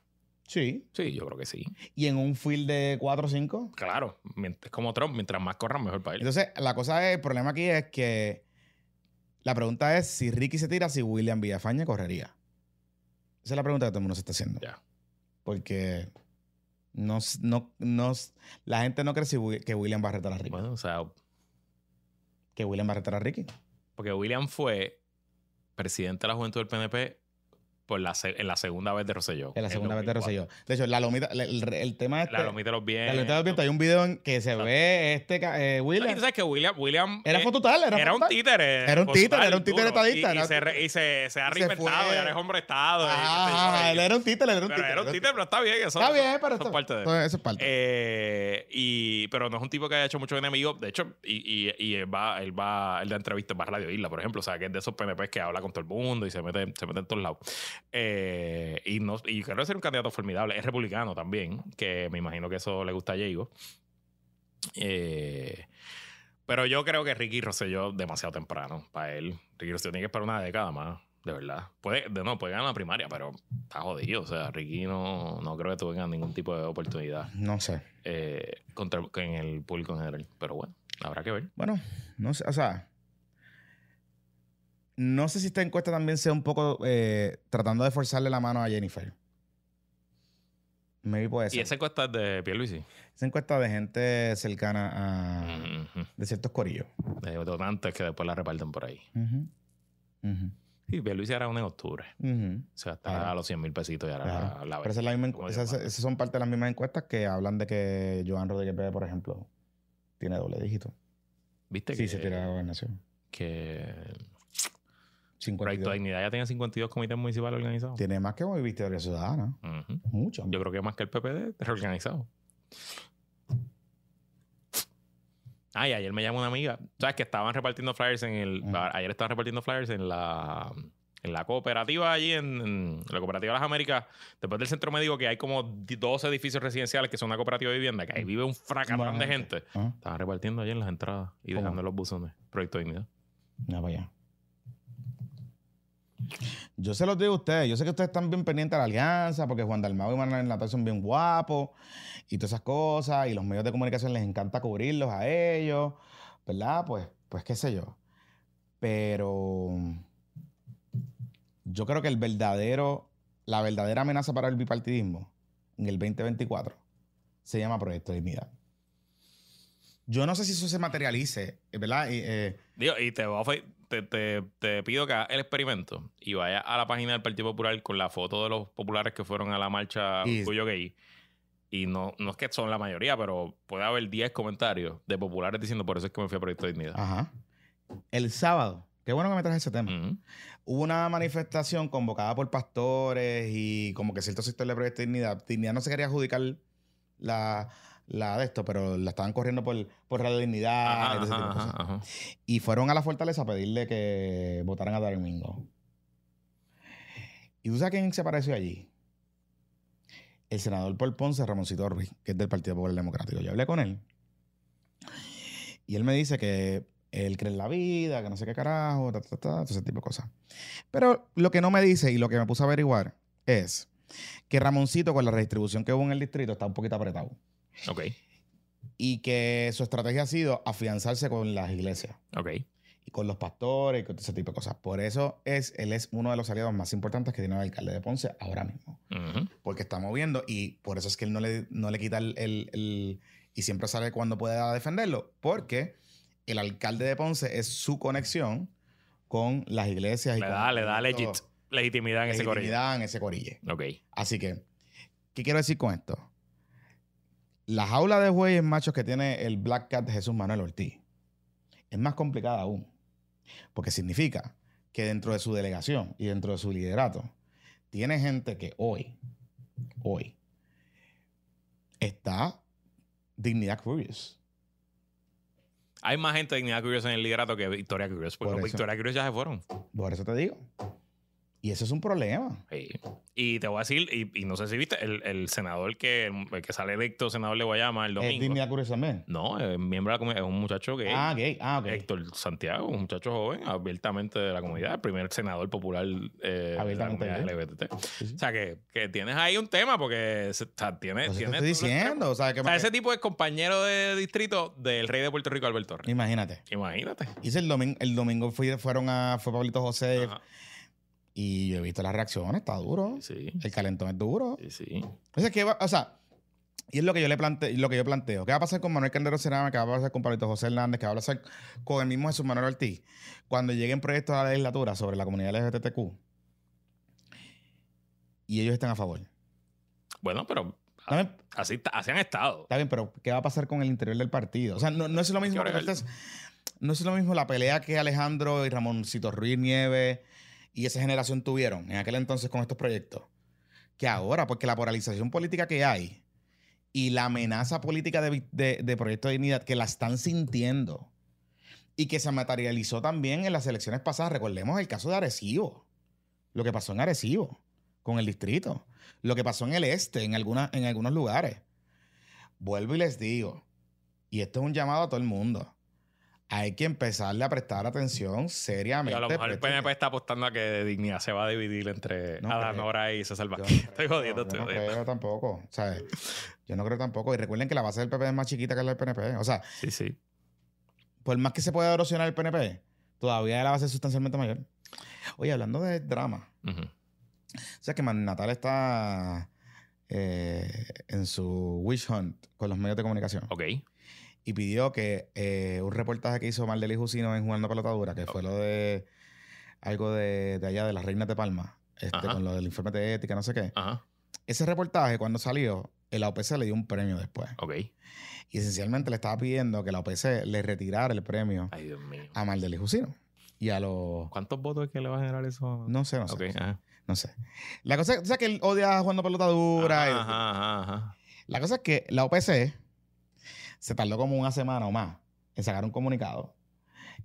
Sí. Sí, yo creo que sí. Y en un field de 4 o 5. Claro, es como Trump, mientras más corran, mejor para él. Entonces, la cosa es, el problema aquí es que la pregunta es si Ricky se tira, si William Villafañe correría. Esa es la pregunta que todo el mundo se está haciendo. Ya. Porque no, no, no la gente no cree si que William va a retar a Ricky. Bueno, o sea, Que William va a retar a Ricky. porque William fue presidente de la juventud del PNP por la en la segunda vez de Rosselló. En la segunda vez de 2004. Rosselló. De hecho, la lomita, el, el- el tema este. La lomita de los la bienes. lomita de los vientos, hay un video en que se ve este eh, No, William. tú sabes que William, William Era eh, fototal, era, era un títere. Era un títere, era un títere estadista, Y, y se, re- y se, se ha reinventado, fue. y ahora es hombre Estado. Ah, él era un títere, él era un títere. era un títere, pero está bien. Eso, Está bien, pero eso esto- es parte de todo eso es parte. Eh, y, pero no es un tipo que haya hecho muchos enemigos. De hecho, y, y, y él va, él va, él da entrevistas va a Radio Isla, por ejemplo. O sea, que es de esos PNP que habla con todo el mundo y se mete, se mete en todos lados. Eh, y, no, y creo que ser un candidato formidable. Es republicano también, que me imagino que eso le gusta a Diego. Eh, pero yo creo que Ricky Rosselló demasiado temprano para él. Ricky Rosselló tiene que esperar una década más, de verdad. Puede, de, no, puede ganar la primaria, pero está jodido. O sea, Ricky no, no creo que tenga ningún tipo de oportunidad No sé. eh, contra, en el público en general. Pero bueno, habrá que ver. Bueno, no sé, o sea. No sé si esta encuesta también sea un poco eh, tratando de forzarle la mano a Jennifer. Maybe puede Y ser. esa encuesta es de Pierluisi. Esa encuesta de gente cercana a. De ciertos corillos. De donantes que después la reparten por ahí. Ujú. Ujú. Y Pierluisi era una en octubre. O sea, Claro. a los 100 mil pesitos y ahora la, la Pero esa es la misma encu- como esas, son parte de las mismas encuestas que hablan de que Joan Rodríguez Bebe, por ejemplo, tiene doble dígito. ¿Viste Sí, que, se tira la gobernación. que 52. Dignidad ya tiene 52 comités municipales organizados. Tiene más que Victoria Ciudadana. Ujú. Mucho. Yo creo que más que el PPD reorganizado. Ay, ayer me llamó una amiga. ¿Sabes que estaban repartiendo flyers en el. Mm. Ayer estaban repartiendo flyers en la. En la cooperativa allí, en, en la cooperativa de las Américas, después del centro médico, que hay como 12 edificios residenciales que son una cooperativa de vivienda, que ahí vive un fracatán Buena de gente. Estaban repartiendo ayer en las entradas y dejando los buzones. Proyecto Dignidad. Ya vaya. Yo se los digo a ustedes. Yo sé que ustedes están bien pendientes de la alianza porque Juan Dalmau y Manuel Natal son bien guapos y todas esas cosas. Y los medios de comunicación les encanta cubrirlos a ellos. ¿Verdad? Pues, pues qué sé yo. Pero yo creo que el verdadero, la verdadera amenaza para el bipartidismo en el 2024 se llama Proyecto de Dignidad. Yo no sé si eso se materialice, ¿verdad? Y, eh, Digo, y te, voy a te, te- te pido que hagas el experimento y vaya a la página del Partido Popular con la foto de los populares que fueron a la marcha Y- Orgullo Gay. Y no, no es que son la mayoría, pero puede haber 10 comentarios de populares diciendo por eso es que me fui a Proyecto de Dignidad. Ajá. El sábado, qué bueno que me traes ese tema. Hubo una manifestación convocada por pastores y como que cierto sector de Proyecto Dignidad. Dignidad no se quería adjudicar la, la de esto, pero la estaban corriendo por, por Radio Dignidad Ajá, y todo ese tipo de ajá, cosas. ajá. Y fueron a la fortaleza a pedirle que votaran a Domingo. ¿Y tú sabes quién se apareció allí? El senador Paul Ponce, Ramoncito Ruiz, que es del Partido Popular Democrático. Yo hablé con él. Y él me dice que él cree en la vida, que no sé qué carajo, ta, ta, ta, todo ese tipo de cosas. Pero lo que no me dice y lo que me puse a averiguar es que Ramoncito, con la redistribución que hubo en el distrito, está un poquito apretado. Ok, Y que su estrategia ha sido afianzarse con las iglesias ok. y con los pastores y con ese tipo de cosas. Por eso es, él es uno de los aliados más importantes que tiene el alcalde de Ponce ahora mismo. Porque está moviendo y por eso es que él no le, no le quita el, el- el- y siempre sale cuando pueda defenderlo. Porque el alcalde de Ponce es su conexión con las iglesias y Le da, le da legit, legitimidad en ese corrillo. legitimidad en ese corille. Ok. Así que, ¿qué quiero decir con esto? La jaula de bueyes machos que tiene el Black Cat Jesús Manuel Ortiz es más complicada aún. Porque significa que dentro de su delegación y dentro de su liderato, tiene gente que hoy, hoy, está Dignidad Curious. Hay más gente de Dignidad Curious en el liderato que Victoria Curious. Porque Por eso. Victoria Curious ya se fueron. Por eso te digo. Y eso es un problema. Sí. Y te voy a decir, y, y no sé si viste, el, el senador que, el que sale electo, senador de Guayama el ¿Es domingo. Dignidad Curious también? No, es miembro de la comunidad, es un muchacho gay. Ah, gay. Ah, ok. Héctor Santiago, un muchacho joven, abiertamente de la comunidad, el primer senador popular eh, de la. LGBT. O sea, que, que tienes ahí un tema porque o sea, tiene, Pues te estoy diciendo. O sea, que O sea, ese tipo es compañero de distrito del rey de Puerto Rico, Alberto Torres. Imagínate. Imagínate. Hice el domingo, el domingo fui- fueron a, fue Pablito José Ajá. Y yo he visto las reacciones, está duro. Sí, El calentón es duro. sí, sí. O sea, que va- o sea, y es lo que yo le planteo, lo que yo planteo. ¿Qué va a pasar con Manuel Candero Cerama? ¿Qué va a pasar con Pablito José Hernández? ¿Qué va a pasar con el mismo Jesús Manuel Ortiz? Cuando lleguen proyectos a la legislatura sobre la comunidad LGBTQ y ellos están a favor. Bueno, pero así, así han estado. Está bien, pero ¿qué va a pasar con el interior del partido? O sea, no, no es lo mismo. No es lo mismo la pelea que Alejandro y Ramoncito Ruiz Nieves y esa generación tuvieron en aquel entonces con estos proyectos que ahora, porque la polarización política que hay y la amenaza política de, de, Proyecto de Dignidad que la están sintiendo y que se materializó también en las elecciones pasadas. Recordemos el caso de Arecibo, lo que pasó en Arecibo con el distrito, lo que pasó en el este, en, en algunos lugares. Vuelvo y les digo, y esto es un llamado a todo el mundo. Hay que empezarle a prestar atención Y seriamente. a lo mejor el PNP está apostando a que Dignidad se va a dividir entre No Adán. Nora y César Yo no Vázquez. creo, Estoy jodiendo, yo estoy no jodiendo. creo tampoco. O sea, yo no creo tampoco. Y recuerden que la base del PP es más chiquita que la del PNP. O sea, Sí, sí. por más que se pueda erosionar el PNP, todavía la base es sustancialmente mayor. Oye, hablando de drama, o sea que Natal está eh, en su wish hunt con los medios de comunicación Ok. Y pidió que eh, un reportaje que hizo Maldeli Jusino en Jugando Pelotadura, que fue lo de algo de, de allá de las Reinas de Palma, este, con lo del informe de ética, no sé qué. Ajá. Ese reportaje, cuando salió, el OPC le dio un premio después. Ok. Y esencialmente le estaba pidiendo que la OPC le retirara el premio Ay, Dios mío. a Maldeli Jusino. y a los... ¿Cuántos votos es que le va a generar eso? No sé, no sé. Ok, no sé. ajá. No sé. La cosa es o sea, que él odia jugando pelota dura. y- Ajá, ajá, ajá. La cosa es que la OPC se tardó como una semana o más en sacar un comunicado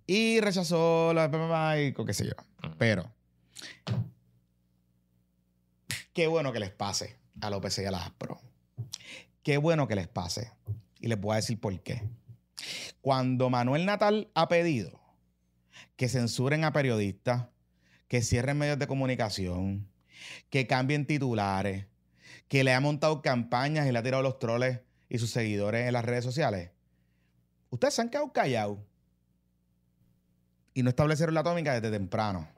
y rechazó la y qué sé yo. Pero, qué bueno que les pase a la OPC y a la ASPRO. Qué bueno que les pase. Y les voy a decir por qué. Cuando Manuel Natal ha pedido que censuren a periodistas, que cierren medios de comunicación, que cambien titulares, que le ha montado campañas y le ha tirado los troles y sus seguidores en las redes sociales, ustedes se han quedado callados y no establecieron la atómica desde temprano.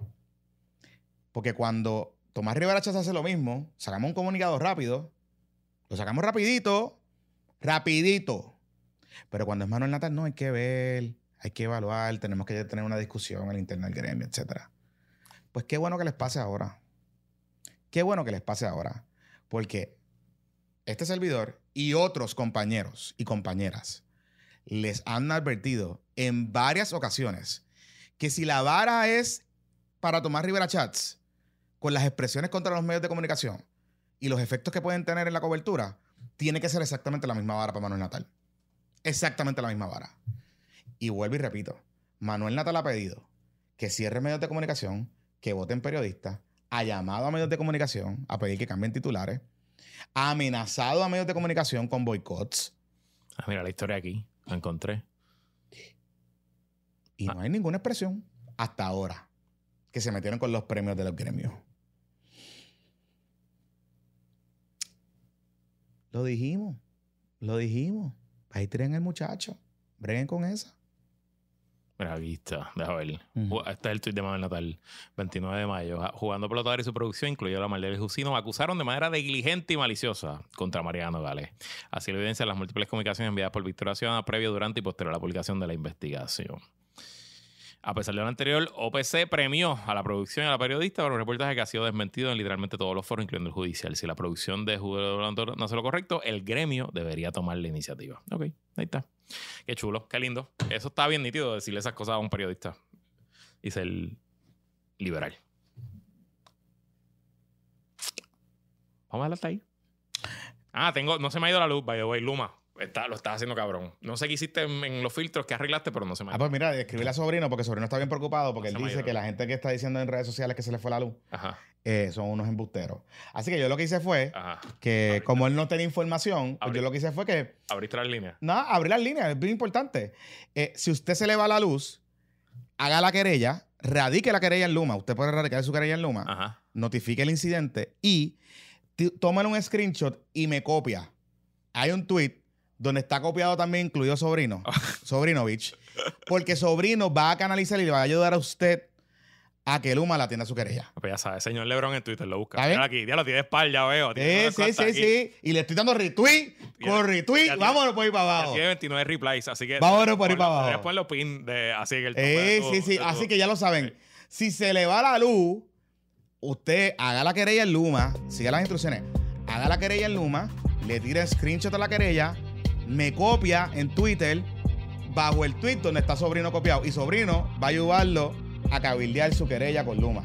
Porque cuando Tomás Rivera Chávez hace lo mismo, sacamos un comunicado rápido, lo sacamos rapidito, rapidito. Pero cuando es Manuel Natal, no, hay que ver, hay que evaluar, tenemos que tener una discusión al interno del gremio, etc. Pues qué bueno que les pase ahora. Qué bueno que les pase ahora. Porque este servidor y otros compañeros y compañeras les han advertido en varias ocasiones que si la vara es para tomar Rivera Chats con las expresiones contra los medios de comunicación y los efectos que pueden tener en la cobertura, tiene que ser exactamente la misma vara para Manuel Natal. Exactamente la misma vara. Y vuelvo y repito, Manuel Natal ha pedido que cierre medios de comunicación, que voten periodistas, ha llamado a medios de comunicación a pedir que cambien titulares, ha amenazado a medios de comunicación con boicots Ah, mira la historia aquí. La encontré. y no hay ninguna expresión hasta ahora que se metieron con los premios de los gremios. Lo dijimos, lo dijimos. Ahí tienen el muchacho. Breguen con esa. Mira, aquí está. Deja ver. Ju- Este es el tuit de Manuel Natal. 29 de mayo. Jugando pelotador y su producción, incluyó la Maldel Jusino, acusaron de manera negligente y maliciosa contra Mariano Gales. Así lo evidencian las múltiples comunicaciones enviadas por Victoria Ciudadana previo, durante y posterior a la publicación de la investigación. A pesar de lo anterior, OPC premió a la producción y a la periodista por un reportaje que ha sido desmentido en literalmente todos los foros, incluyendo el judicial. Si la producción de Blanco no hace lo correcto, el gremio debería tomar la iniciativa. Ok, ahí está. Qué chulo, qué lindo. Eso está bien nítido decirle esas cosas a un periodista y ser liberal. Vamos a hasta ahí. Ah, tengo, no se me ha ido la luz, by the way, Luma. Está, lo estás haciendo cabrón. No sé qué hiciste en, en los filtros que arreglaste, pero no se me ha Ah, pues mira, escribirle a Sobrino porque Sobrino está bien preocupado porque él dice que la gente que está diciendo en redes sociales que se le fue la luz eh, son unos embusteros. Así que yo lo que hice fue ajá. que como él no tenía información, pues yo lo que hice fue que Abriste las líneas. Nada, abrir las líneas, es bien importante. Eh, si usted se le va la luz, haga la querella, radique la querella en Luma. Usted puede radicar su querella en Luma, Ajá. notifique el incidente y t- tómale un screenshot y me copia. Hay un tweet donde está copiado también, incluido Sobrino, Sobrinovich, porque Sobrino va a canalizar y le va a ayudar a usted a que Luma la atienda su querella. Pues ya sabes, señor Lebron en Twitter lo busca. Aquí, ya lo tiene de espalda, veo. Sí, sí, sí, sí. Y le estoy dando retweet con retweet. Vámonos por ahí para abajo. tiene 29 replies, así que. Vámonos por ahí para abajo. poner los pin de así en el Eh, sí, sí. tu- Así que ya lo saben. Si se le va la luz, usted haga la querella en Luma, siga las instrucciones. Haga la querella en Luma, le tira screenshot a la querella, me copia en Twitter bajo el tweet donde está Sobrino copiado. Y Sobrino va a ayudarlo a cabildear su querella con Luma.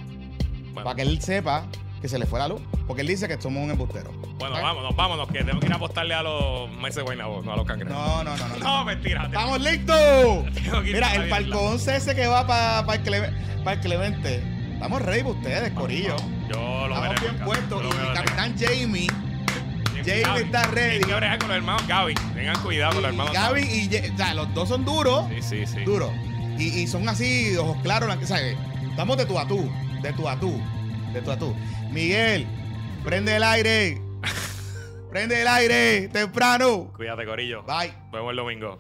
Bueno, Para que él sepa que se le fue la luz. Porque él dice que somos un embustero. bueno, vámonos, vámonos, que tengo que ir a apostarle a los meses de Guaynabo, no a los cangrejos. No, no, no, no. no. Mentira. ¡Estamos listos! tengo Mira, el 11 ese que va para el, Clemente, el Clemente. Estamos para ustedes, Corillo. Yo lo veré. Estamos bien puestos. Y el capitán Jamie. Gaby, está ready. Que bregar con los hermanos Gaby. Tengan cuidado con los hermanos Gaby y Ye- o sea, los dos son duros. Sí, sí, sí. Duros. Y, y son así, ojos claros. la- ¿sabes? Estamos de tú a tú. De tú a tú. De tú a tú. Miguel, prende el aire. prende el aire temprano. Cuídate, Corillo. Bye. Nos vemos el domingo.